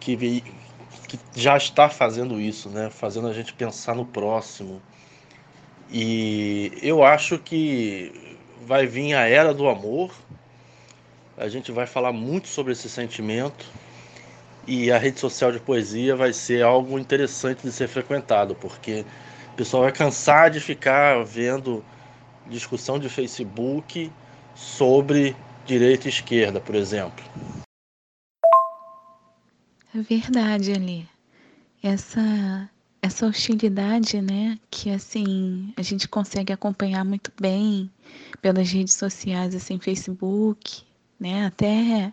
Que, que já está fazendo isso, né? Fazendo a gente pensar no próximo. E eu acho que vai vir a era do amor A gente vai falar muito sobre esse sentimento e a rede social de poesia vai ser algo interessante de ser frequentado, porque o pessoal vai cansar de ficar vendo discussão de Facebook sobre direita e esquerda, por exemplo. É verdade, ali. Essa essa hostilidade, né, que assim a gente consegue acompanhar muito bem pelas redes sociais, assim, Facebook, né, até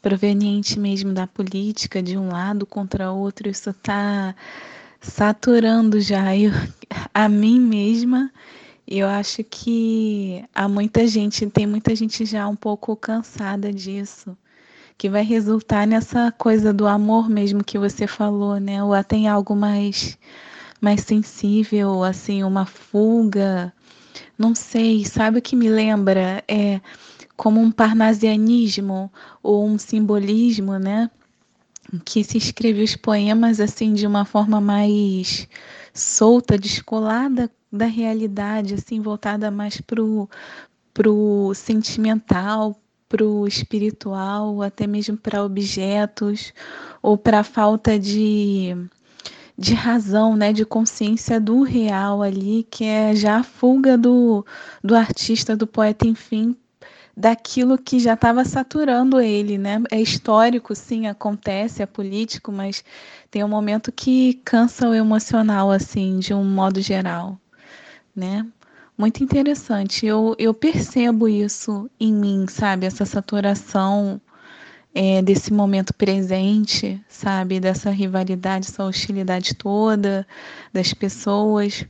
proveniente mesmo da política de um lado contra outro, isso está saturando já eu, a mim mesma. Eu acho que há muita gente, tem muita gente já um pouco cansada disso, que vai resultar nessa coisa do amor mesmo que você falou, né? Ou até em algo mais mais sensível, assim, uma fuga. Não sei, sabe o que me lembra? É como um parnasianismo ou um simbolismo, né? Que se escreve os poemas assim de uma forma mais solta, descolada da realidade, assim, voltada mais pro pro sentimental, pro espiritual, até mesmo para objetos ou para falta de de razão, né, de consciência do real ali, que é já a fuga do, do artista, do poeta, enfim, daquilo que já estava saturando ele, né? É histórico, sim, acontece, é político, mas tem um momento que cansa o emocional, assim, de um modo geral, né? Muito interessante. Eu, eu percebo isso em mim, sabe? Essa saturação é, desse momento presente, sabe? Dessa rivalidade, essa hostilidade toda das pessoas.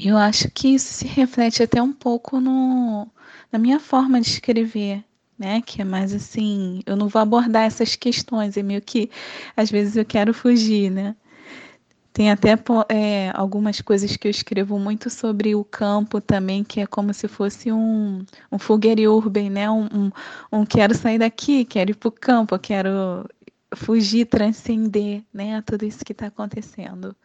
Eu acho que isso se reflete até um pouco no, na minha forma de escrever, né? Que é mais assim, eu não vou abordar essas questões, é meio que às vezes eu quero fugir, né? Tem até é, algumas coisas que eu escrevo muito sobre o campo também, que é como se fosse um, um fogueiro urban, né? Um, um, um quero sair daqui, quero ir para o campo, quero fugir, transcender, né? Tudo isso que está acontecendo.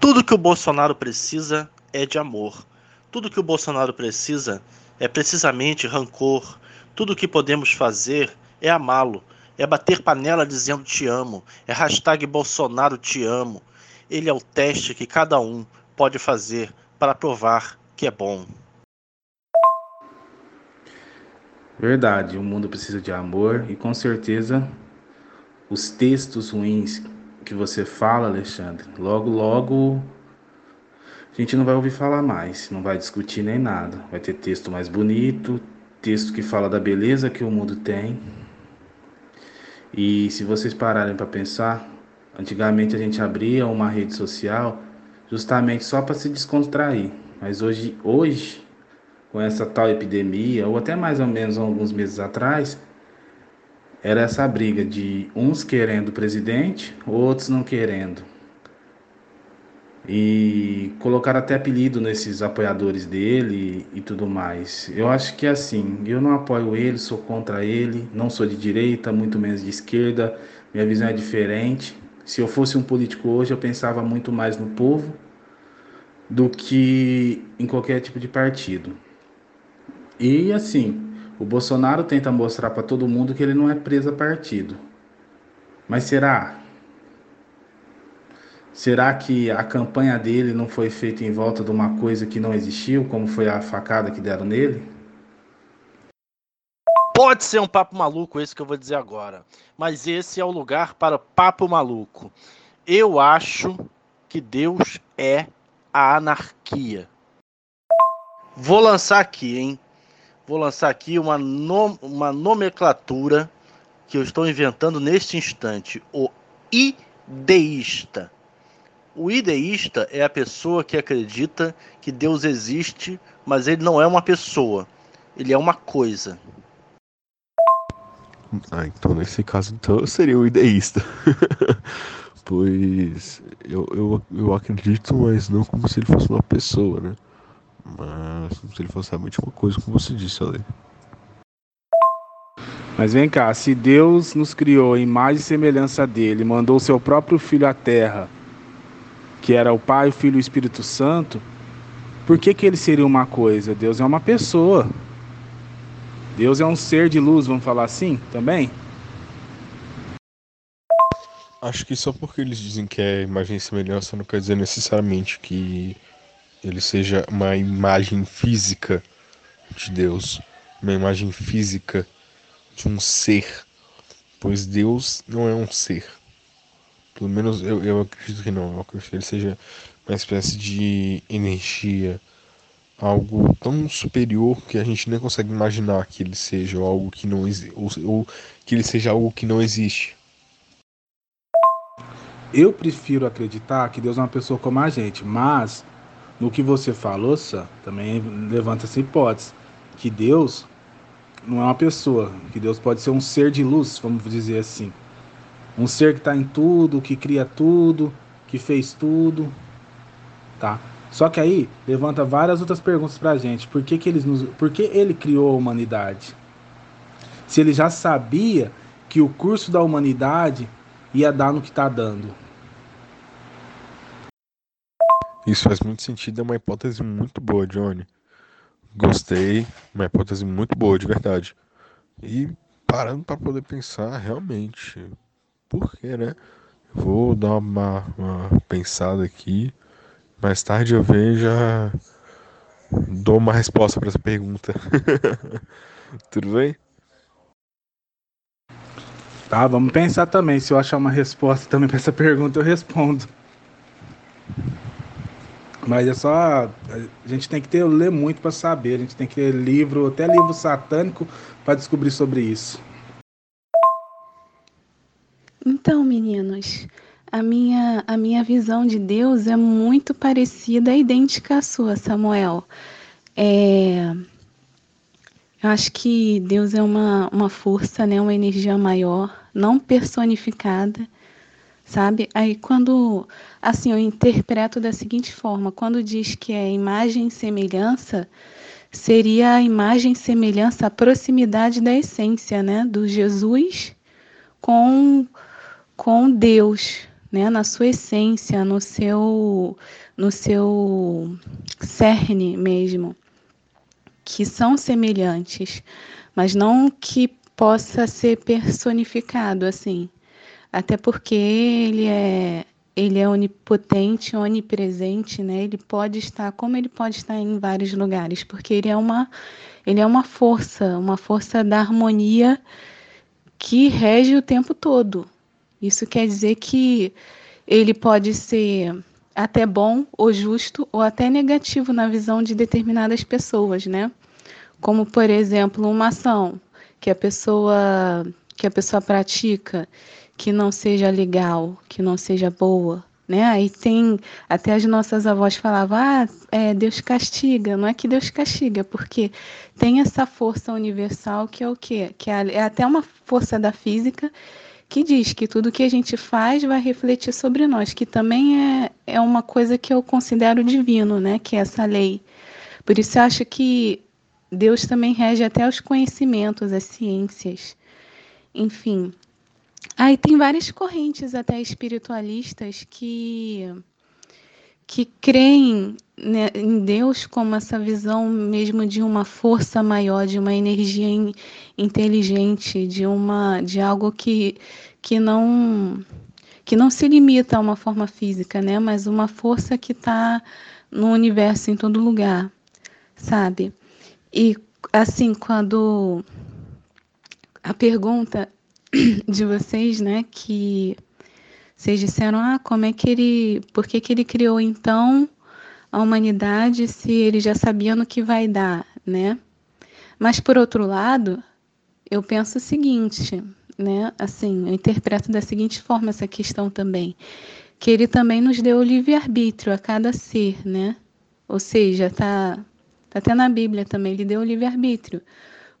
Tudo que o Bolsonaro precisa é de amor. Tudo que o Bolsonaro precisa é precisamente rancor. Tudo que podemos fazer é amá-lo, é bater panela dizendo te amo, é hashtag Bolsonaro te amo. Ele é o teste que cada um pode fazer para provar que é bom. Verdade, o mundo precisa de amor e com certeza os textos ruins que você fala, Alexandre, logo logo a gente não vai ouvir falar mais, não vai discutir nem nada. Vai ter texto mais bonito, texto que fala da beleza que o mundo tem. E se vocês pararem para pensar, antigamente a gente abria uma rede social justamente só para se descontrair. Mas hoje, hoje, com essa tal epidemia, ou até mais ou menos alguns meses atrás, era essa briga de uns querendo o presidente, outros não querendo e colocar até apelido nesses apoiadores dele e tudo mais. Eu acho que é assim, eu não apoio ele, sou contra ele, não sou de direita, muito menos de esquerda, minha visão é diferente. Se eu fosse um político hoje, eu pensava muito mais no povo do que em qualquer tipo de partido. E assim, o Bolsonaro tenta mostrar para todo mundo que ele não é preso a partido. Mas será? Será que a campanha dele não foi feita em volta de uma coisa que não existiu, como foi a facada que deram nele? Pode ser um papo maluco esse que eu vou dizer agora, mas esse é o lugar para papo maluco. Eu acho que Deus é a anarquia. Vou lançar aqui, hein? Vou lançar aqui uma, nom uma nomenclatura que eu estou inventando neste instante: o ideísta. O ideísta é a pessoa que acredita que Deus existe, mas ele não é uma pessoa, ele é uma coisa. Ah, então nesse caso então eu seria o ideísta. *laughs* pois eu, eu, eu acredito, mas não como se ele fosse uma pessoa, né? Mas como se ele fosse realmente uma coisa, como você disse, Ale. Mas vem cá, se Deus nos criou em imagem e semelhança dele, mandou seu próprio filho à terra que era o Pai, o Filho e o Espírito Santo, por que, que ele seria uma coisa? Deus é uma pessoa. Deus é um ser de luz, vamos falar assim também? Acho que só porque eles dizem que é imagem e semelhança não quer dizer necessariamente que ele seja uma imagem física de Deus, uma imagem física de um ser, pois Deus não é um ser. Pelo menos eu, eu acredito que não, eu acredito que ele seja uma espécie de energia, algo tão superior que a gente nem consegue imaginar que ele seja, algo que não ou, ou que ele seja algo que não existe. Eu prefiro acreditar que Deus é uma pessoa como a gente, mas no que você falou, Sam, também levanta essa hipótese que Deus não é uma pessoa, que Deus pode ser um ser de luz, vamos dizer assim. Um ser que está em tudo, que cria tudo, que fez tudo, tá? Só que aí levanta várias outras perguntas para a gente. Por que, que, eles nos, por que ele criou a humanidade? Se ele já sabia que o curso da humanidade ia dar no que está dando. Isso faz muito sentido, é uma hipótese muito boa, Johnny. Gostei, uma hipótese muito boa, de verdade. E parando para poder pensar, realmente, por quê, né? Vou dar uma, uma pensada aqui. Mais tarde eu vejo já dou uma resposta para essa pergunta. *laughs* Tudo bem? Tá, vamos pensar também. Se eu achar uma resposta também para essa pergunta, eu respondo. Mas é só. A gente tem que ter, ler muito para saber. A gente tem que ler livro, até livro satânico, para descobrir sobre isso. Então, meninos, a minha, a minha visão de Deus é muito parecida, é idêntica à sua, Samuel. É, eu acho que Deus é uma, uma força, né, uma energia maior, não personificada, sabe? Aí quando, assim, eu interpreto da seguinte forma, quando diz que é imagem e semelhança, seria a imagem e semelhança, a proximidade da essência, né, do Jesus com com Deus, né, na sua essência, no seu no seu cerne mesmo, que são semelhantes, mas não que possa ser personificado assim, até porque ele é ele é onipotente, onipresente, né? Ele pode estar, como ele pode estar em vários lugares, porque ele é uma ele é uma força, uma força da harmonia que rege o tempo todo. Isso quer dizer que ele pode ser até bom ou justo ou até negativo na visão de determinadas pessoas, né? Como por exemplo, uma ação que a pessoa que a pessoa pratica que não seja legal, que não seja boa, né? Aí tem até as nossas avós falavam, ah, é, Deus castiga. Não é que Deus castiga, porque tem essa força universal que é o quê? Que é, é até uma força da física que diz que tudo que a gente faz vai refletir sobre nós, que também é, é uma coisa que eu considero divino, né? Que é essa lei. Por isso eu acho que Deus também rege até os conhecimentos, as ciências. Enfim, Aí tem várias correntes até espiritualistas que que creem né, em Deus como essa visão mesmo de uma força maior, de uma energia in, inteligente, de uma de algo que que não que não se limita a uma forma física, né, mas uma força que está no universo em todo lugar, sabe? E assim, quando a pergunta *clears throat* de vocês, né, que vocês disseram, ah, como é que ele, por que que ele criou então a humanidade se ele já sabia no que vai dar, né? Mas por outro lado, eu penso o seguinte, né, assim, eu interpreto da seguinte forma essa questão também, que ele também nos deu o livre-arbítrio a cada ser, né? Ou seja, tá, tá até na Bíblia também, ele deu o livre-arbítrio.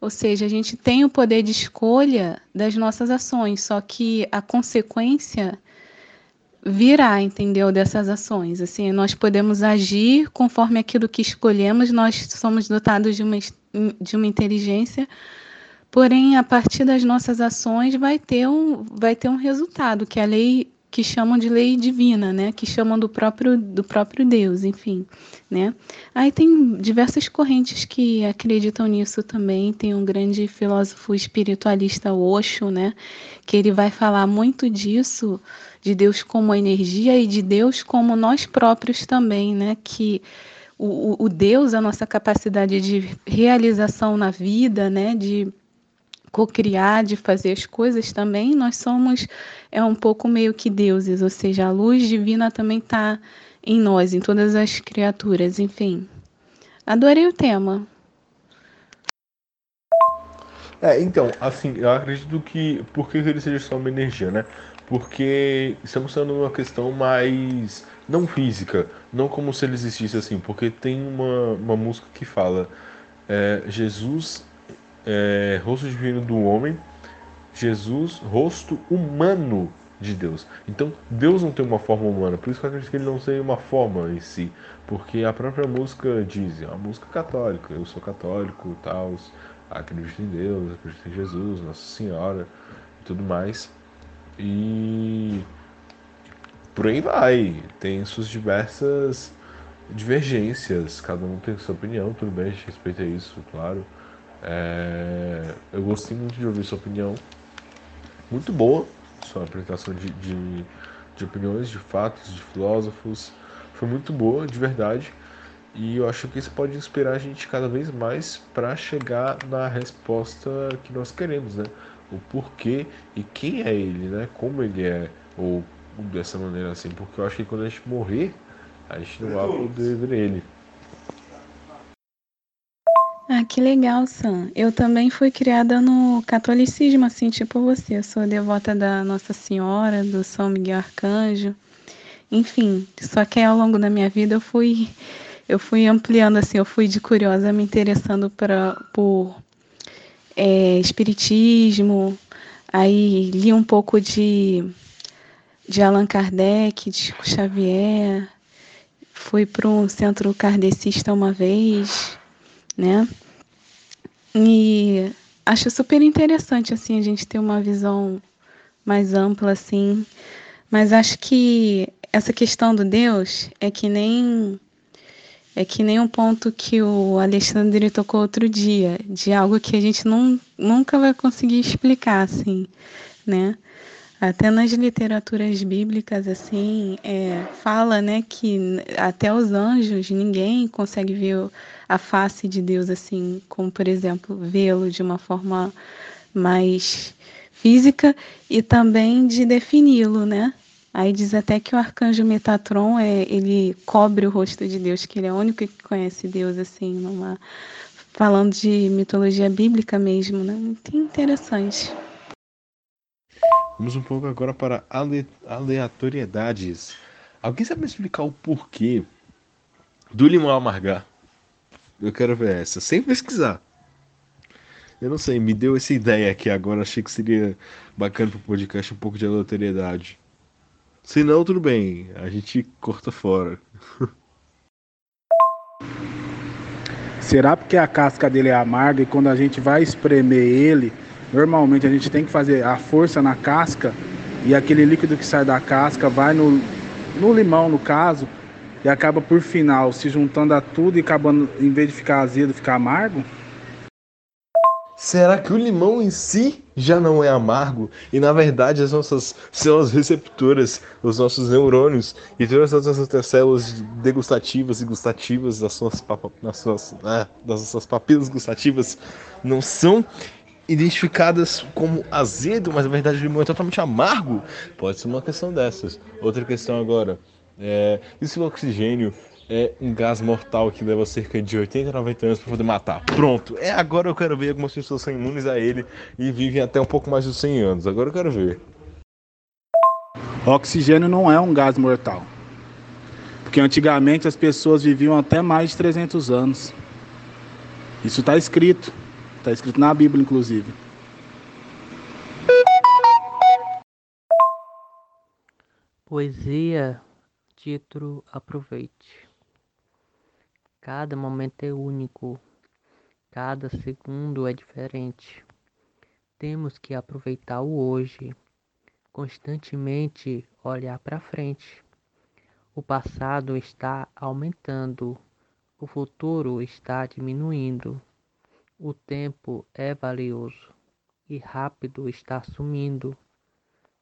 Ou seja, a gente tem o poder de escolha das nossas ações, só que a consequência virá, entendeu, dessas ações. Assim, nós podemos agir conforme aquilo que escolhemos, nós somos dotados de uma, de uma inteligência, porém, a partir das nossas ações vai ter um, vai ter um resultado, que a lei que chamam de lei divina, né? Que chamam do próprio do próprio Deus, enfim, né? Aí tem diversas correntes que acreditam nisso também. Tem um grande filósofo espiritualista Osho, né? Que ele vai falar muito disso, de Deus como energia e de Deus como nós próprios também, né? Que o, o Deus, a nossa capacidade de realização na vida, né? De cocriar, de fazer as coisas também, nós somos é um pouco meio que deuses, ou seja, a luz divina também está em nós, em todas as criaturas, enfim. Adorei o tema. É, então, assim, eu acredito que. Por que ele seja só uma energia, né? Porque estamos falando uma questão mais. não física, não como se ele existisse assim, porque tem uma, uma música que fala: é, Jesus é, rosto divino do homem, Jesus, rosto humano de Deus. Então, Deus não tem uma forma humana, por isso que eu acredito que ele não tem uma forma em si, porque a própria música diz, é uma música católica, eu sou católico, tal, acredito em Deus, acredito em Jesus, Nossa Senhora e tudo mais. E por aí vai, tem suas diversas divergências, cada um tem sua opinião, tudo bem, a gente respeita isso, claro. É, eu gostei muito de ouvir sua opinião. Muito boa sua apresentação de, de, de opiniões, de fatos, de filósofos. Foi muito boa, de verdade. E eu acho que isso pode inspirar a gente cada vez mais para chegar na resposta que nós queremos, né? O porquê e quem é ele, né? Como ele é, ou dessa maneira assim. Porque eu acho que quando a gente morrer, a gente não vai poder ver ele. Ah, que legal, Sam. Eu também fui criada no catolicismo, assim, tipo você. Eu sou devota da Nossa Senhora, do São Miguel Arcanjo. Enfim, só que ao longo da minha vida eu fui eu fui ampliando assim, eu fui de curiosa me interessando pra, por é, espiritismo, aí li um pouco de, de Allan Kardec, de Chico Xavier, fui para um centro kardecista uma vez, né? E acho super interessante assim a gente ter uma visão mais ampla assim, mas acho que essa questão do Deus é que nem é que nem um ponto que o Alexandre tocou outro dia, de algo que a gente não, nunca vai conseguir explicar, assim, né? Até nas literaturas bíblicas, assim, é, fala, né, que até os anjos, ninguém consegue ver a face de Deus, assim, como, por exemplo, vê-lo de uma forma mais física e também de defini-lo, né? Aí diz até que o arcanjo Metatron, é, ele cobre o rosto de Deus, que ele é o único que conhece Deus, assim, numa... falando de mitologia bíblica mesmo, né? Muito interessante. Vamos um pouco agora para ale aleatoriedades. Alguém sabe explicar o porquê do limão amargar? Eu quero ver essa, sem pesquisar. Eu não sei, me deu essa ideia aqui agora, achei que seria bacana para o podcast um pouco de aleatoriedade. Se não, tudo bem, a gente corta fora. *laughs* Será porque a casca dele é amarga e quando a gente vai espremer ele, Normalmente a gente tem que fazer a força na casca e aquele líquido que sai da casca vai no, no limão, no caso, e acaba por final se juntando a tudo e acabando, em vez de ficar azedo, ficar amargo? Será que o limão em si já não é amargo? E na verdade as nossas células receptoras, os nossos neurônios e todas as outras células degustativas e gustativas das suas, suas, ah, das nossas papilas gustativas não são identificadas como azedo, mas na verdade o limão é totalmente amargo, pode ser uma questão dessas. Outra questão agora, é, e se o oxigênio é um gás mortal que leva cerca de 80 a 90 anos para poder matar? Pronto, é agora eu quero ver algumas pessoas são imunes a ele e vivem até um pouco mais de 100 anos. Agora eu quero ver. oxigênio não é um gás mortal. Porque antigamente as pessoas viviam até mais de 300 anos. Isso está escrito. Está escrito na Bíblia, inclusive. Poesia, título, aproveite. Cada momento é único, cada segundo é diferente. Temos que aproveitar o hoje constantemente olhar para frente. O passado está aumentando, o futuro está diminuindo. O tempo é valioso e rápido está sumindo.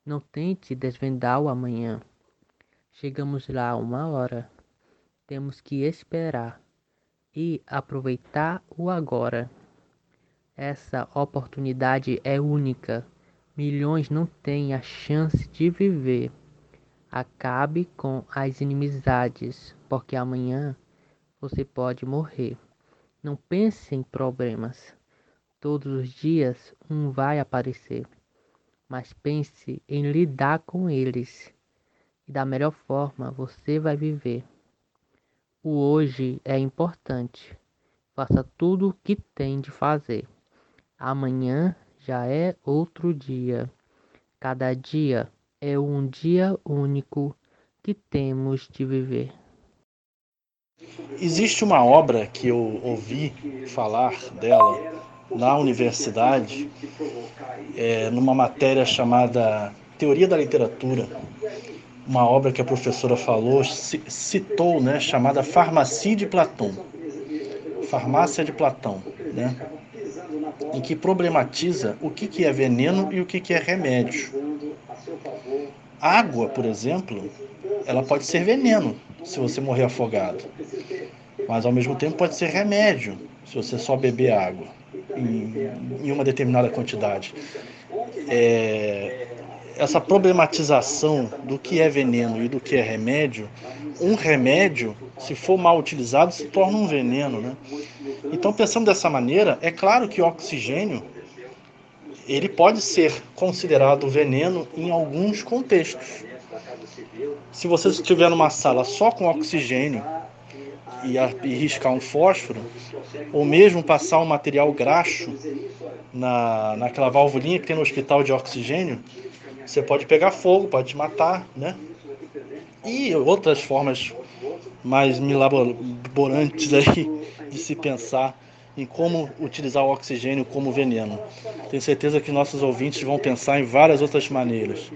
Não tente desvendar o amanhã. Chegamos lá uma hora. Temos que esperar e aproveitar o agora. Essa oportunidade é única. Milhões não têm a chance de viver. Acabe com as inimizades, porque amanhã você pode morrer. Não pense em problemas. Todos os dias um vai aparecer, mas pense em lidar com eles. E da melhor forma você vai viver. O hoje é importante. Faça tudo o que tem de fazer. Amanhã já é outro dia. Cada dia é um dia único que temos de viver. Existe uma obra que eu ouvi falar dela na universidade, é, numa matéria chamada Teoria da Literatura, uma obra que a professora falou, citou, né, chamada Farmácia de Platão. Farmácia de Platão, né? em que problematiza o que, que é veneno e o que, que é remédio. Água, por exemplo, ela pode ser veneno se você morrer afogado, mas ao mesmo tempo pode ser remédio se você só beber água em, em uma determinada quantidade. É, essa problematização do que é veneno e do que é remédio, um remédio, se for mal utilizado, se torna um veneno, né? Então, pensando dessa maneira, é claro que o oxigênio ele pode ser considerado veneno em alguns contextos. Se você estiver numa sala só com oxigênio e, riscar um fósforo, ou mesmo passar um material graxo na, naquela valvulinha que tem no hospital de oxigênio, você pode pegar fogo, pode te matar, né? E outras formas mais milaborantes aí de se pensar em como utilizar o oxigênio como veneno. Tenho certeza que nossos ouvintes vão pensar em várias outras maneiras,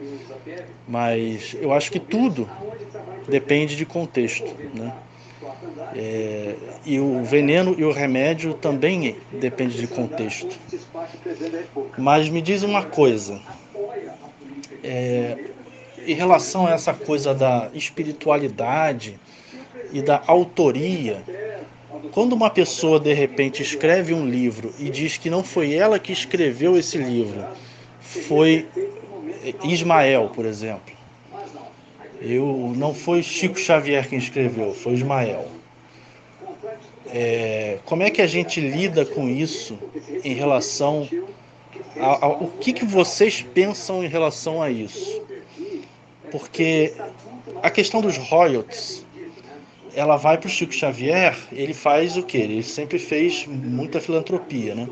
mas eu acho que tudo depende de contexto, né? É, e o veneno e o remédio também depende de contexto. Mas me diz uma coisa, é, em relação a essa coisa da espiritualidade e da autoria, quando uma pessoa de repente escreve um livro e diz que não foi ela que escreveu esse livro, foi Ismael, por exemplo. Eu não foi Chico Xavier quem escreveu, foi Ismael. É, como é que a gente lida com isso em relação a, a, o que, que vocês pensam em relação a isso? Porque a questão dos royalties ela vai para o Chico Xavier, ele faz o que? Ele sempre fez muita filantropia, né?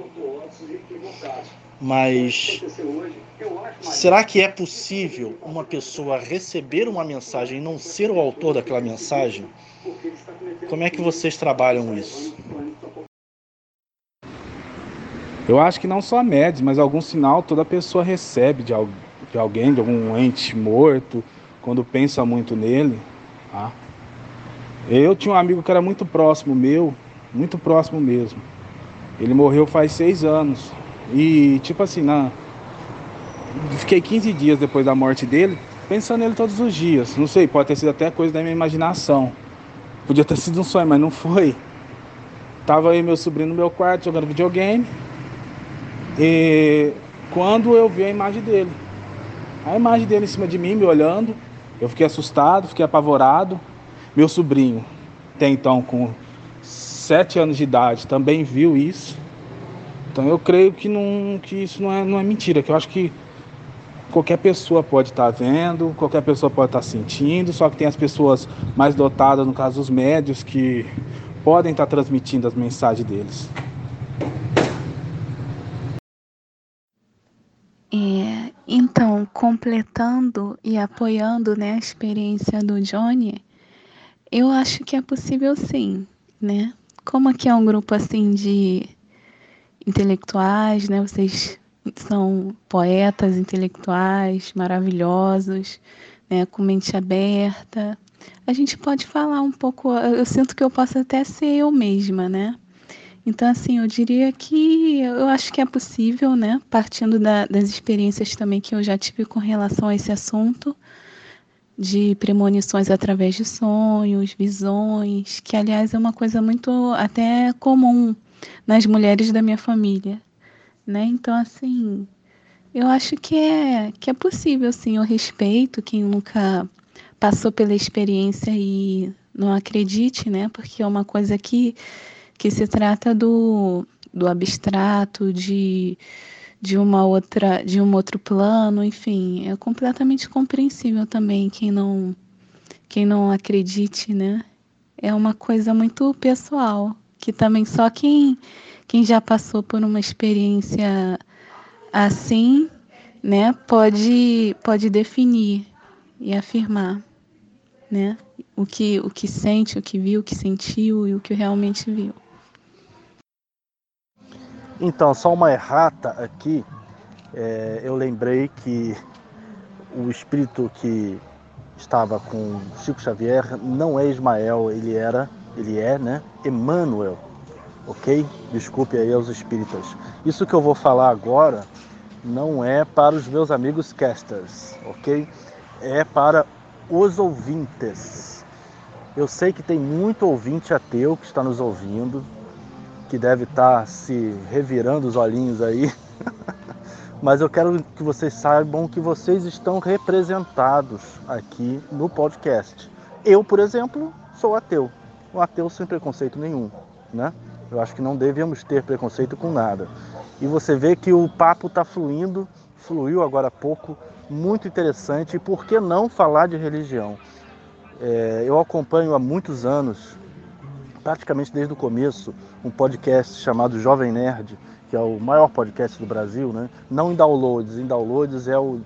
Mas será que é possível uma pessoa receber uma mensagem e não ser o autor daquela mensagem? Como é que vocês trabalham isso? Eu acho que não só médios, mas algum sinal toda pessoa recebe de, de alguém, de algum ente morto, quando pensa muito nele. Tá? Eu tinha um amigo que era muito próximo meu, muito próximo mesmo. Ele morreu faz seis anos. E tipo assim, na... fiquei 15 dias depois da morte dele, pensando nele todos os dias. Não sei, pode ter sido até coisa da minha imaginação. Podia ter sido um sonho, mas não foi. Tava aí meu sobrinho no meu quarto jogando videogame. E quando eu vi a imagem dele. A imagem dele em cima de mim, me olhando. Eu fiquei assustado, fiquei apavorado. Meu sobrinho, até então com sete anos de idade, também viu isso. Então eu creio que, não, que isso não é, não é mentira, que eu acho que qualquer pessoa pode estar vendo, qualquer pessoa pode estar sentindo, só que tem as pessoas mais dotadas, no caso os médios, que podem estar transmitindo as mensagens deles. É, então, completando e apoiando né, a experiência do Johnny, eu acho que é possível sim, né? Como aqui é um grupo assim de intelectuais, né? Vocês são poetas intelectuais maravilhosos, né, com mente aberta. A gente pode falar um pouco, eu sinto que eu posso até ser eu mesma, né? Então, assim, eu diria que eu acho que é possível, né? Partindo da, das experiências também que eu já tive com relação a esse assunto, de premonições através de sonhos, visões, que aliás é uma coisa muito até comum nas mulheres da minha família, né? Então assim, eu acho que é que é possível, sim. Eu respeito quem nunca passou pela experiência e não acredite, né? Porque é uma coisa que que se trata do do abstrato, de de uma outra, de um outro plano, enfim, é completamente compreensível também quem não quem não acredite, né? É uma coisa muito pessoal, que também só quem quem já passou por uma experiência assim, né, pode pode definir e afirmar, né? O que o que sente, o que viu, o que sentiu e o que realmente viu. Então, só uma errata aqui. É, eu lembrei que o espírito que estava com Chico Xavier não é Ismael, ele era, ele é, né? Emmanuel, ok? Desculpe aí aos espíritas. Isso que eu vou falar agora não é para os meus amigos casters, ok? É para os ouvintes. Eu sei que tem muito ouvinte ateu que está nos ouvindo, que deve estar tá se revirando os olhinhos aí. *laughs* Mas eu quero que vocês saibam que vocês estão representados aqui no podcast. Eu, por exemplo, sou ateu. Um ateu sem preconceito nenhum, né? Eu acho que não devemos ter preconceito com nada. E você vê que o papo está fluindo, fluiu agora há pouco, muito interessante. E por que não falar de religião? É, eu acompanho há muitos anos praticamente desde o começo, um podcast chamado Jovem Nerd, que é o maior podcast do Brasil, né? não em downloads, em downloads é o,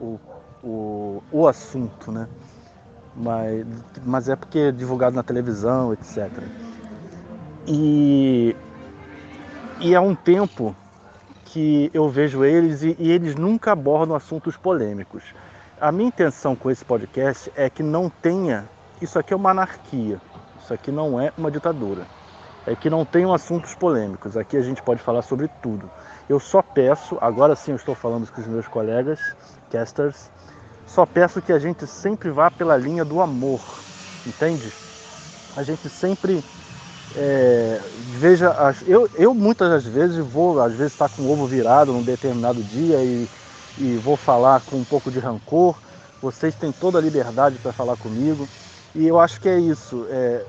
o, o, o assunto, né? mas, mas é porque é divulgado na televisão, etc. E, e é um tempo que eu vejo eles e, e eles nunca abordam assuntos polêmicos. A minha intenção com esse podcast é que não tenha. Isso aqui é uma anarquia. Isso aqui não é uma ditadura. É que não tenham assuntos polêmicos. Aqui a gente pode falar sobre tudo. Eu só peço, agora sim eu estou falando com os meus colegas, casters, só peço que a gente sempre vá pela linha do amor, entende? A gente sempre é, veja. Eu, eu muitas das vezes vou, às vezes, estar tá com o ovo virado num determinado dia e, e vou falar com um pouco de rancor. Vocês têm toda a liberdade para falar comigo. E eu acho que é isso. É,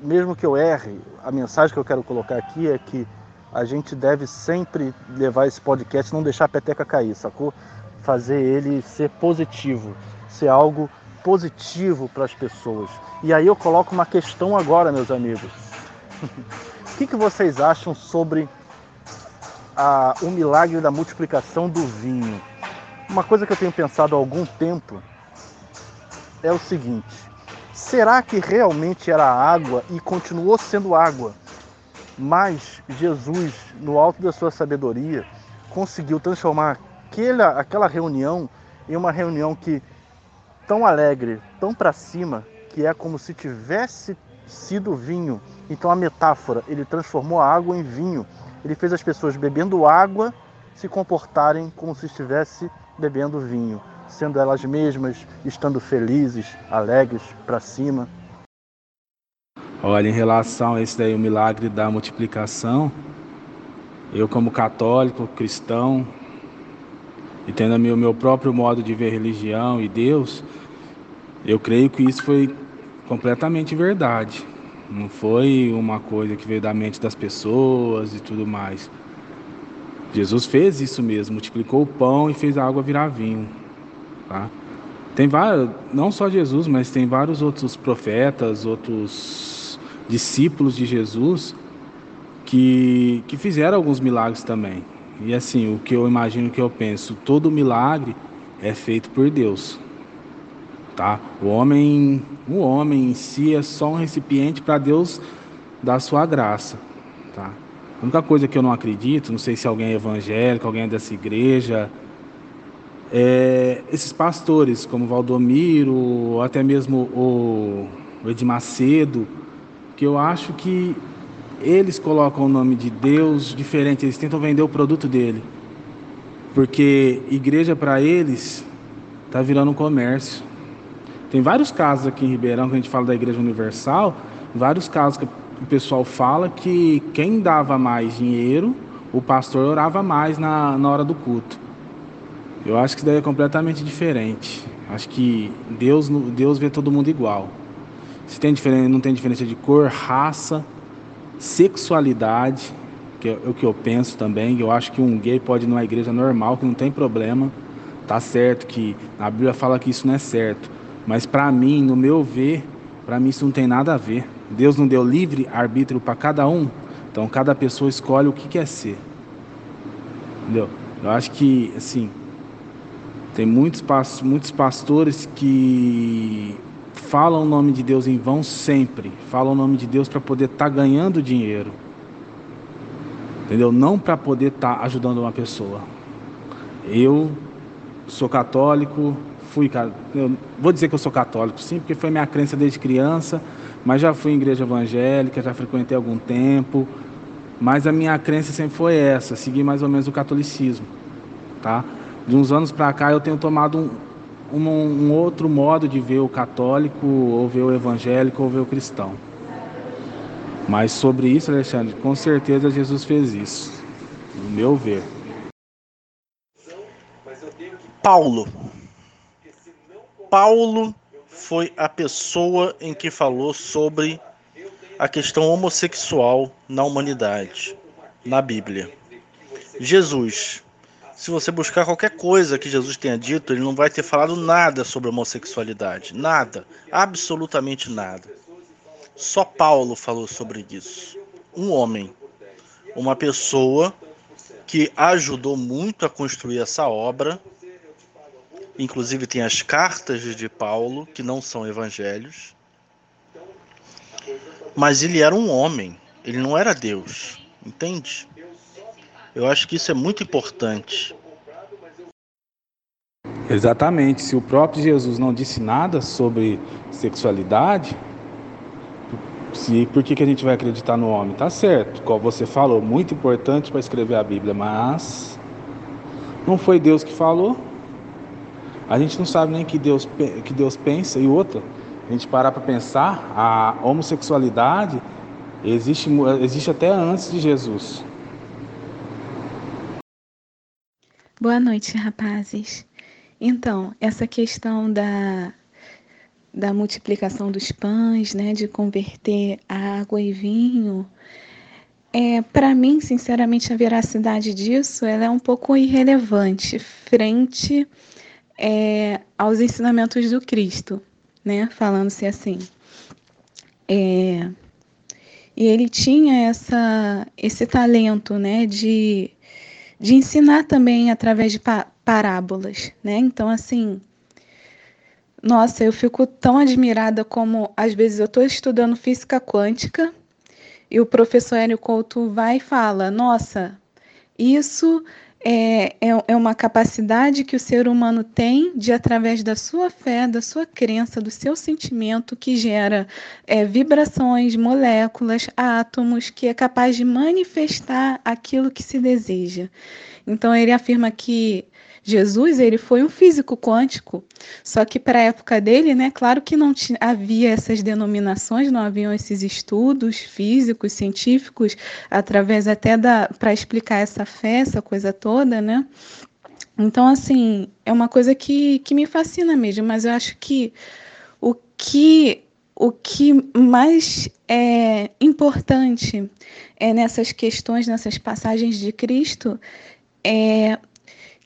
mesmo que eu erre, a mensagem que eu quero colocar aqui é que a gente deve sempre levar esse podcast, não deixar a peteca cair, sacou? Fazer ele ser positivo, ser algo positivo para as pessoas. E aí eu coloco uma questão agora, meus amigos. *laughs* o que, que vocês acham sobre a, o milagre da multiplicação do vinho? Uma coisa que eu tenho pensado há algum tempo é o seguinte: Será que realmente era água e continuou sendo água? Mas Jesus, no alto da sua sabedoria, conseguiu transformar aquela, aquela reunião em uma reunião que tão alegre, tão para cima, que é como se tivesse sido vinho. Então a metáfora, ele transformou a água em vinho. Ele fez as pessoas bebendo água se comportarem como se estivesse bebendo vinho sendo elas mesmas, estando felizes, alegres, para cima. Olha, em relação a esse daí, o milagre da multiplicação, eu como católico, cristão, e tendo o meu próprio modo de ver religião e Deus, eu creio que isso foi completamente verdade. Não foi uma coisa que veio da mente das pessoas e tudo mais. Jesus fez isso mesmo, multiplicou o pão e fez a água virar vinho. Tá? Tem vários, não só Jesus, mas tem vários outros profetas, outros discípulos de Jesus que, que fizeram alguns milagres também. E assim, o que eu imagino que eu penso, todo milagre é feito por Deus. Tá? O homem, o homem em si é só um recipiente para Deus dar sua graça, tá? A única coisa que eu não acredito, não sei se alguém é evangélico, alguém é dessa igreja, é esses pastores, como Valdomiro, até mesmo o Ed Macedo, que eu acho que eles colocam o nome de Deus diferente, eles tentam vender o produto dele. Porque igreja para eles está virando um comércio. Tem vários casos aqui em Ribeirão, que a gente fala da Igreja Universal, vários casos que o pessoal fala que quem dava mais dinheiro, o pastor orava mais na, na hora do culto. Eu acho que isso daí é completamente diferente. Acho que Deus, Deus vê todo mundo igual. Se tem diferença, não tem diferença de cor, raça, sexualidade, que é o que eu penso também. Eu acho que um gay pode ir numa igreja normal, que não tem problema. Tá certo que a Bíblia fala que isso não é certo. Mas para mim, no meu ver, para mim isso não tem nada a ver. Deus não deu livre arbítrio para cada um, então cada pessoa escolhe o que quer ser. Entendeu? Eu acho que, assim, tem muitos, muitos pastores que falam o nome de Deus em vão sempre, falam o nome de Deus para poder estar tá ganhando dinheiro, entendeu? Não para poder estar tá ajudando uma pessoa. Eu sou católico, fui, eu vou dizer que eu sou católico, sim, porque foi minha crença desde criança mas já fui em igreja evangélica, já frequentei algum tempo, mas a minha crença sempre foi essa, seguir mais ou menos o catolicismo, tá? De uns anos para cá eu tenho tomado um, um, um, outro modo de ver o católico, ou ver o evangélico, ou ver o cristão. Mas sobre isso, Alexandre, com certeza Jesus fez isso, no meu ver. Paulo. Paulo foi a pessoa em que falou sobre a questão homossexual na humanidade, na Bíblia. Jesus. Se você buscar qualquer coisa que Jesus tenha dito, ele não vai ter falado nada sobre homossexualidade. Nada. Absolutamente nada. Só Paulo falou sobre isso. Um homem. Uma pessoa que ajudou muito a construir essa obra Inclusive tem as cartas de Paulo, que não são evangelhos. Mas ele era um homem, ele não era Deus, entende? Eu acho que isso é muito importante. Exatamente. Se o próprio Jesus não disse nada sobre sexualidade, se, por que, que a gente vai acreditar no homem? Tá certo, como você falou, muito importante para escrever a Bíblia, mas não foi Deus que falou. A gente não sabe nem que Deus que Deus pensa e outra. A gente parar para pensar, a homossexualidade existe existe até antes de Jesus. Boa noite, rapazes. Então, essa questão da da multiplicação dos pães, né, de converter água e vinho, é, para mim, sinceramente, a veracidade disso ela é um pouco irrelevante frente é, aos ensinamentos do Cristo, né? Falando-se assim. É, e ele tinha essa, esse talento, né? De, de ensinar também através de parábolas, né? Então, assim, nossa, eu fico tão admirada como às vezes eu estou estudando física quântica e o professor Hélio Couto vai e fala: Nossa, isso é, é, é uma capacidade que o ser humano tem de, através da sua fé, da sua crença, do seu sentimento, que gera é, vibrações, moléculas, átomos, que é capaz de manifestar aquilo que se deseja. Então, ele afirma que Jesus ele foi um físico quântico, só que para a época dele, né, claro que não tinha, havia essas denominações, não haviam esses estudos físicos, científicos, através até da para explicar essa fé, essa coisa toda, né? Então, assim, é uma coisa que, que me fascina mesmo, mas eu acho que o que o que mais é importante é nessas questões, nessas passagens de Cristo, é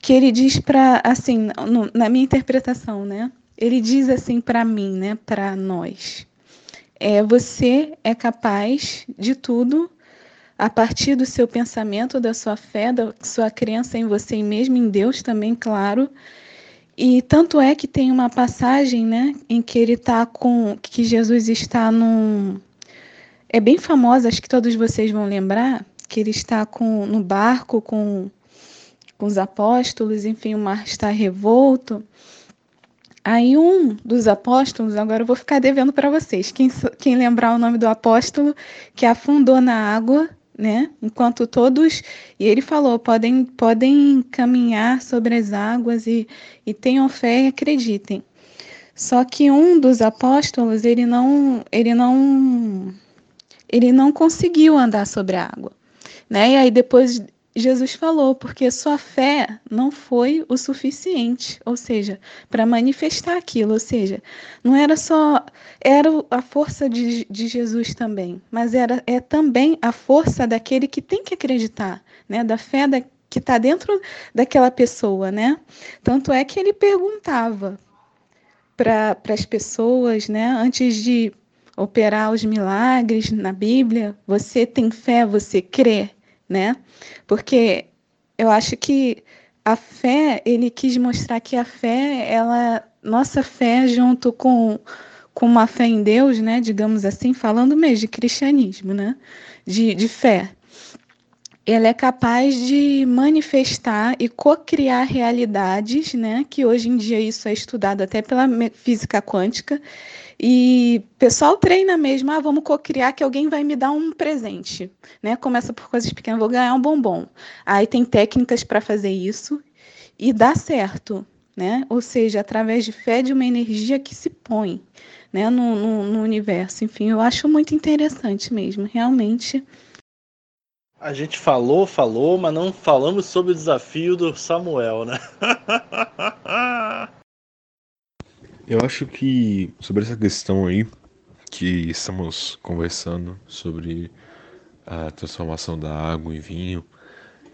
que ele diz para, assim, no, na minha interpretação, né? Ele diz assim para mim, né? Para nós. É, você é capaz de tudo a partir do seu pensamento, da sua fé, da sua crença em você mesmo, em Deus também, claro. E tanto é que tem uma passagem, né, em que ele está com, que Jesus está num, é bem famosa, acho que todos vocês vão lembrar, que ele está com, no barco com, com os apóstolos, enfim, o mar está revolto. Aí um dos apóstolos, agora eu vou ficar devendo para vocês, quem, quem lembrar o nome do apóstolo que afundou na água, né? Enquanto todos, e ele falou, podem, podem caminhar sobre as águas e, e tenham fé e acreditem. Só que um dos apóstolos, ele não, ele não, ele não conseguiu andar sobre a água, né? E aí depois Jesus falou, porque sua fé não foi o suficiente, ou seja, para manifestar aquilo, ou seja, não era só era a força de, de Jesus também, mas era é também a força daquele que tem que acreditar, né? Da fé da, que está dentro daquela pessoa, né? Tanto é que ele perguntava para as pessoas, né? Antes de operar os milagres na Bíblia, você tem fé, você crê, né? Porque eu acho que a fé, ele quis mostrar que a fé, ela, nossa fé junto com com uma fé em Deus, né, digamos assim, falando mesmo de cristianismo, né, de, de fé, ela é capaz de manifestar e co-criar realidades, né? Que hoje em dia isso é estudado até pela física quântica. E pessoal treina mesmo, ah, vamos co-criar que alguém vai me dar um presente, né? Começa por coisas pequenas, vou ganhar um bombom. Aí tem técnicas para fazer isso e dá certo, né? Ou seja, através de fé de uma energia que se põe, né? No, no, no universo. Enfim, eu acho muito interessante mesmo, realmente a gente falou, falou, mas não falamos sobre o desafio do Samuel, né? *laughs* Eu acho que sobre essa questão aí que estamos conversando sobre a transformação da água em vinho,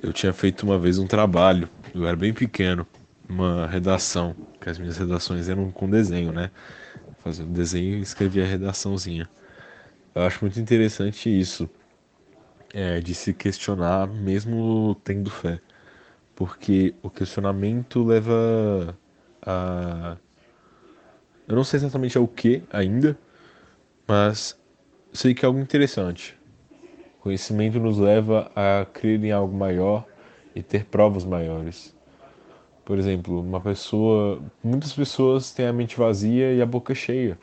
eu tinha feito uma vez um trabalho, eu era bem pequeno, uma redação, que as minhas redações eram com desenho, né? Fazendo desenho e escrevia a redaçãozinha. Eu acho muito interessante isso, é, de se questionar mesmo tendo fé. Porque o questionamento leva a. Eu não sei exatamente ao que ainda, mas sei que é algo interessante. O conhecimento nos leva a crer em algo maior e ter provas maiores. Por exemplo, uma pessoa. Muitas pessoas têm a mente vazia e a boca cheia.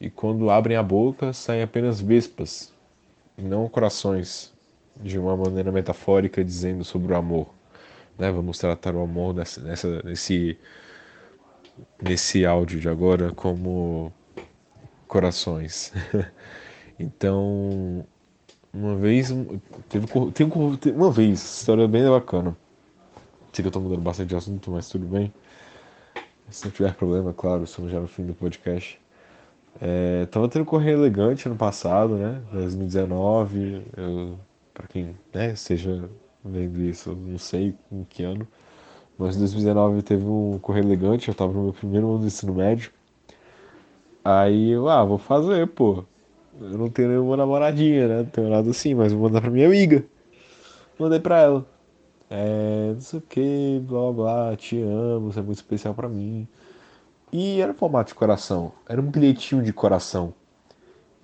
E quando abrem a boca, saem apenas vespas, e não corações, de uma maneira metafórica, dizendo sobre o amor. Né? Vamos tratar o amor nessa, nessa, nesse, nesse áudio de agora como corações. *laughs* então, uma vez, teve, teve uma vez, história bem bacana. Sei que eu tô mudando bastante de assunto, mas tudo bem. Se não tiver problema, claro, estamos já no fim do podcast. É, tava tendo correr elegante ano passado, né? 2019. Eu, pra quem né, esteja vendo isso, não sei em que ano. Mas em 2019 teve um correr elegante, eu tava no meu primeiro ano do ensino médio. Aí eu, ah, vou fazer, pô. Eu não tenho nenhuma namoradinha, né? Não tenho nada assim, mas vou mandar pra minha amiga. Mandei pra ela. É, não sei o que, blá blá, te amo, você é muito especial para mim. E era formato de coração, era um bilhetinho de coração.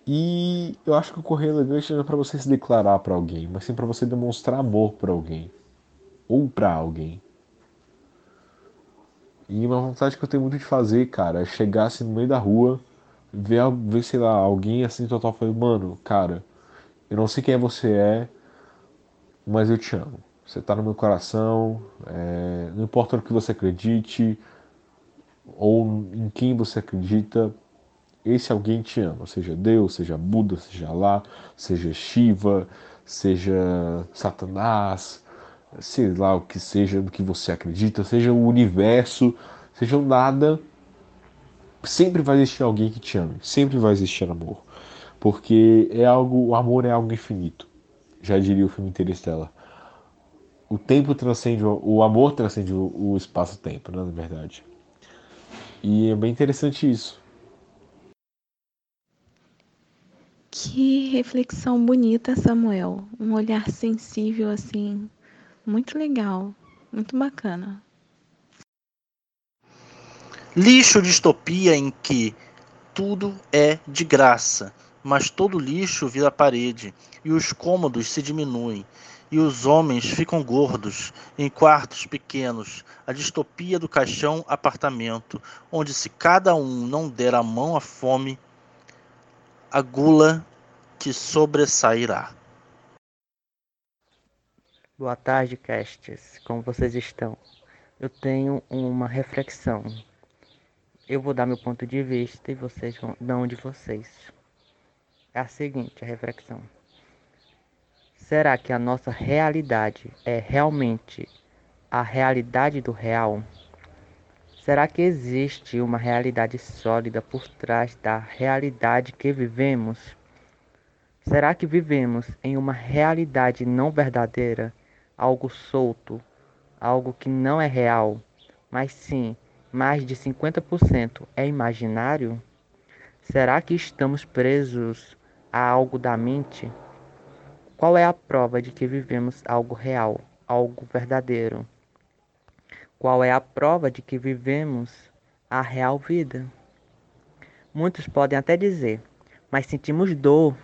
E eu acho que o correio elegante não é para você se declarar para alguém, mas sim para você demonstrar amor para alguém ou para alguém. E uma vontade que eu tenho muito de fazer, cara, é chegar assim no meio da rua, ver, ver sei lá, alguém assim total falando, mano, cara, eu não sei quem você é, mas eu te amo. Você tá no meu coração, é, não importa no que você acredite, ou em quem você acredita, esse alguém te ama, seja Deus, seja Buda, seja Alá, seja Shiva, seja Satanás, sei lá o que seja, no que você acredita, seja o universo, seja nada, sempre vai existir alguém que te ame, sempre vai existir amor, porque é algo, o amor é algo infinito. Já diria o filme Interstellar. O tempo transcende, o amor transcende o espaço-tempo, né, na verdade. E é bem interessante isso. Que reflexão bonita, Samuel. Um olhar sensível assim, muito legal, muito bacana. Lixo distopia em que tudo é de graça, mas todo lixo vira parede, e os cômodos se diminuem, e os homens ficam gordos em quartos pequenos, a distopia do caixão apartamento, onde se cada um não der a mão à fome, a gula te sobressairá. Boa tarde, castes. Como vocês estão? Eu tenho uma reflexão. Eu vou dar meu ponto de vista e vocês vão dar um de vocês. É a seguinte, a reflexão. Será que a nossa realidade é realmente a realidade do real? Será que existe uma realidade sólida por trás da realidade que vivemos? Será que vivemos em uma realidade não verdadeira, algo solto, algo que não é real, mas sim mais de 50% é imaginário? Será que estamos presos a algo da mente? Qual é a prova de que vivemos algo real, algo verdadeiro? Qual é a prova de que vivemos a real vida? Muitos podem até dizer, mas sentimos dor.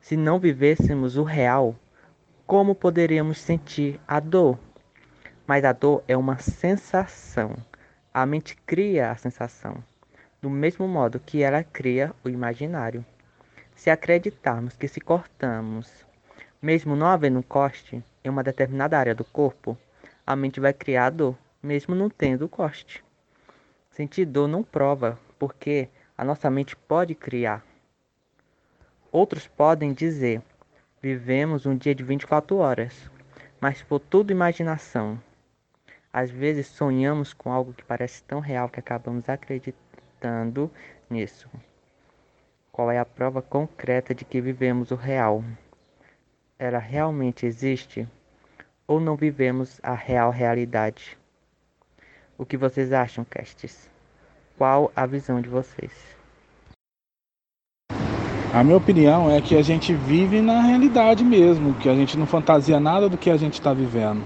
Se não vivêssemos o real, como poderíamos sentir a dor? Mas a dor é uma sensação. A mente cria a sensação, do mesmo modo que ela cria o imaginário. Se acreditarmos que se cortamos, mesmo não havendo corte em uma determinada área do corpo, a mente vai criar dor, mesmo não tendo corte. Sentir dor não prova, porque a nossa mente pode criar. Outros podem dizer: vivemos um dia de 24 horas, mas por tudo imaginação. Às vezes sonhamos com algo que parece tão real que acabamos acreditando nisso. Qual é a prova concreta de que vivemos o real? Ela realmente existe? ou não vivemos a real realidade? O que vocês acham, castes? Qual a visão de vocês? A minha opinião é que a gente vive na realidade mesmo, que a gente não fantasia nada do que a gente está vivendo.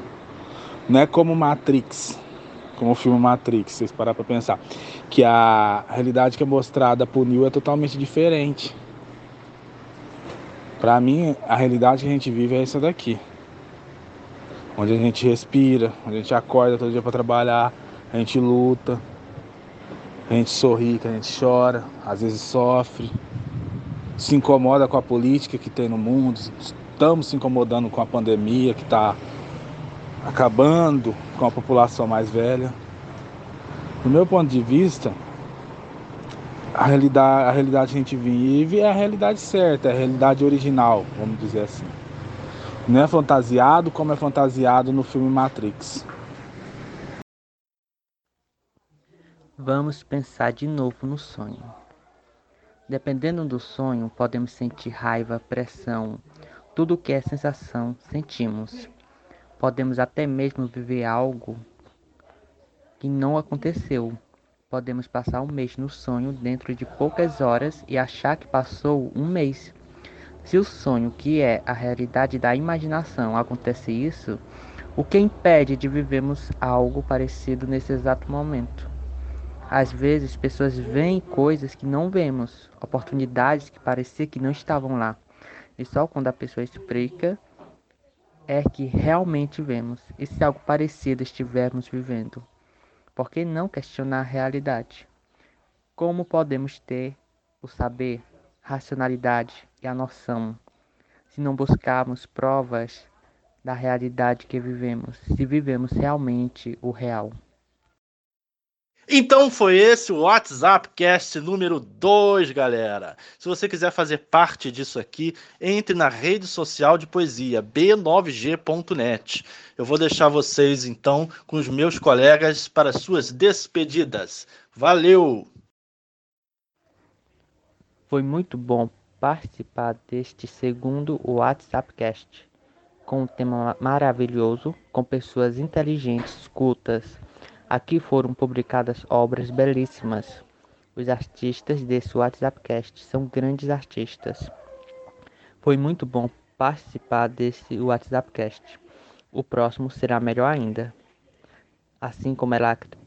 Não é como Matrix, como o filme Matrix, vocês parar para pensar, que a realidade que é mostrada por Neo é totalmente diferente. Para mim, a realidade que a gente vive é essa daqui onde a gente respira, onde a gente acorda todo dia para trabalhar, a gente luta, a gente sorri, a gente chora, às vezes sofre, se incomoda com a política que tem no mundo, estamos se incomodando com a pandemia que está acabando com a população mais velha. Do meu ponto de vista, a realidade, a realidade que a gente vive é a realidade certa, é a realidade original, vamos dizer assim. Não é fantasiado como é fantasiado no filme Matrix. Vamos pensar de novo no sonho. Dependendo do sonho, podemos sentir raiva, pressão, tudo o que é sensação, sentimos. Podemos até mesmo viver algo que não aconteceu. Podemos passar um mês no sonho dentro de poucas horas e achar que passou um mês. Se o sonho, que é a realidade da imaginação, acontece isso, o que impede de vivermos algo parecido nesse exato momento? Às vezes, pessoas veem coisas que não vemos, oportunidades que parecia que não estavam lá. E só quando a pessoa explica é que realmente vemos. E se algo parecido estivermos vivendo? Por que não questionar a realidade? Como podemos ter o saber racionalidade e a noção, se não buscarmos provas da realidade que vivemos, se vivemos realmente o real. Então foi esse o WhatsApp Cast número 2, galera. Se você quiser fazer parte disso aqui, entre na rede social de poesia b9g.net. Eu vou deixar vocês então com os meus colegas para suas despedidas. Valeu! Foi muito bom participar deste segundo WhatsAppcast, com um tema maravilhoso, com pessoas inteligentes, cultas. Aqui foram publicadas obras belíssimas. Os artistas desse WhatsAppcast são grandes artistas. Foi muito bom participar desse WhatsAppcast. O próximo será melhor ainda. Assim como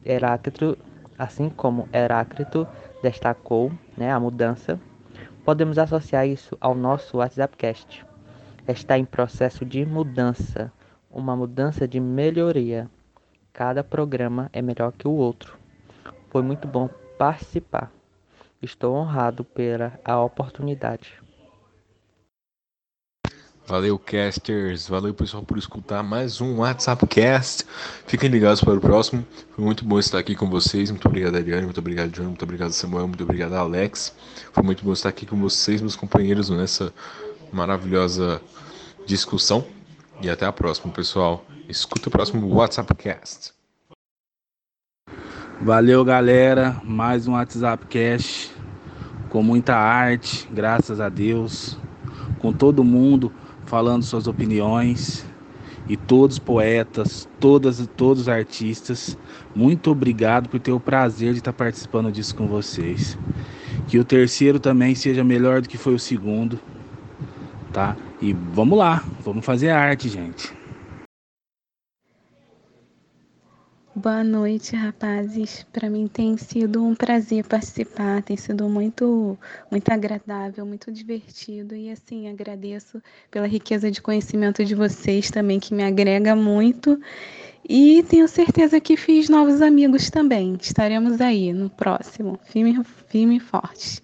Heráclito, assim como Heráclito destacou né, a mudança Podemos associar isso ao nosso WhatsAppcast. Está em processo de mudança, uma mudança de melhoria. Cada programa é melhor que o outro. Foi muito bom participar. Estou honrado pela a oportunidade. Valeu, casters. Valeu, pessoal, por escutar mais um WhatsApp Cast. Fiquem ligados para o próximo. Foi muito bom estar aqui com vocês. Muito obrigado, Ariane. Muito obrigado, Johnny. Muito obrigado, Samuel. Muito obrigado, Alex. Foi muito bom estar aqui com vocês, meus companheiros, nessa maravilhosa discussão. E até a próxima, pessoal. Escuta o próximo WhatsApp Cast. Valeu, galera. Mais um WhatsApp Cast com muita arte, graças a Deus, com todo mundo falando suas opiniões e todos poetas, todas todos artistas. Muito obrigado por ter o prazer de estar participando disso com vocês. Que o terceiro também seja melhor do que foi o segundo, tá? E vamos lá, vamos fazer arte, gente. Boa noite, rapazes. Para mim tem sido um prazer participar, tem sido muito, muito agradável, muito divertido e assim agradeço pela riqueza de conhecimento de vocês também que me agrega muito e tenho certeza que fiz novos amigos também. Estaremos aí no próximo, firme, firme e forte.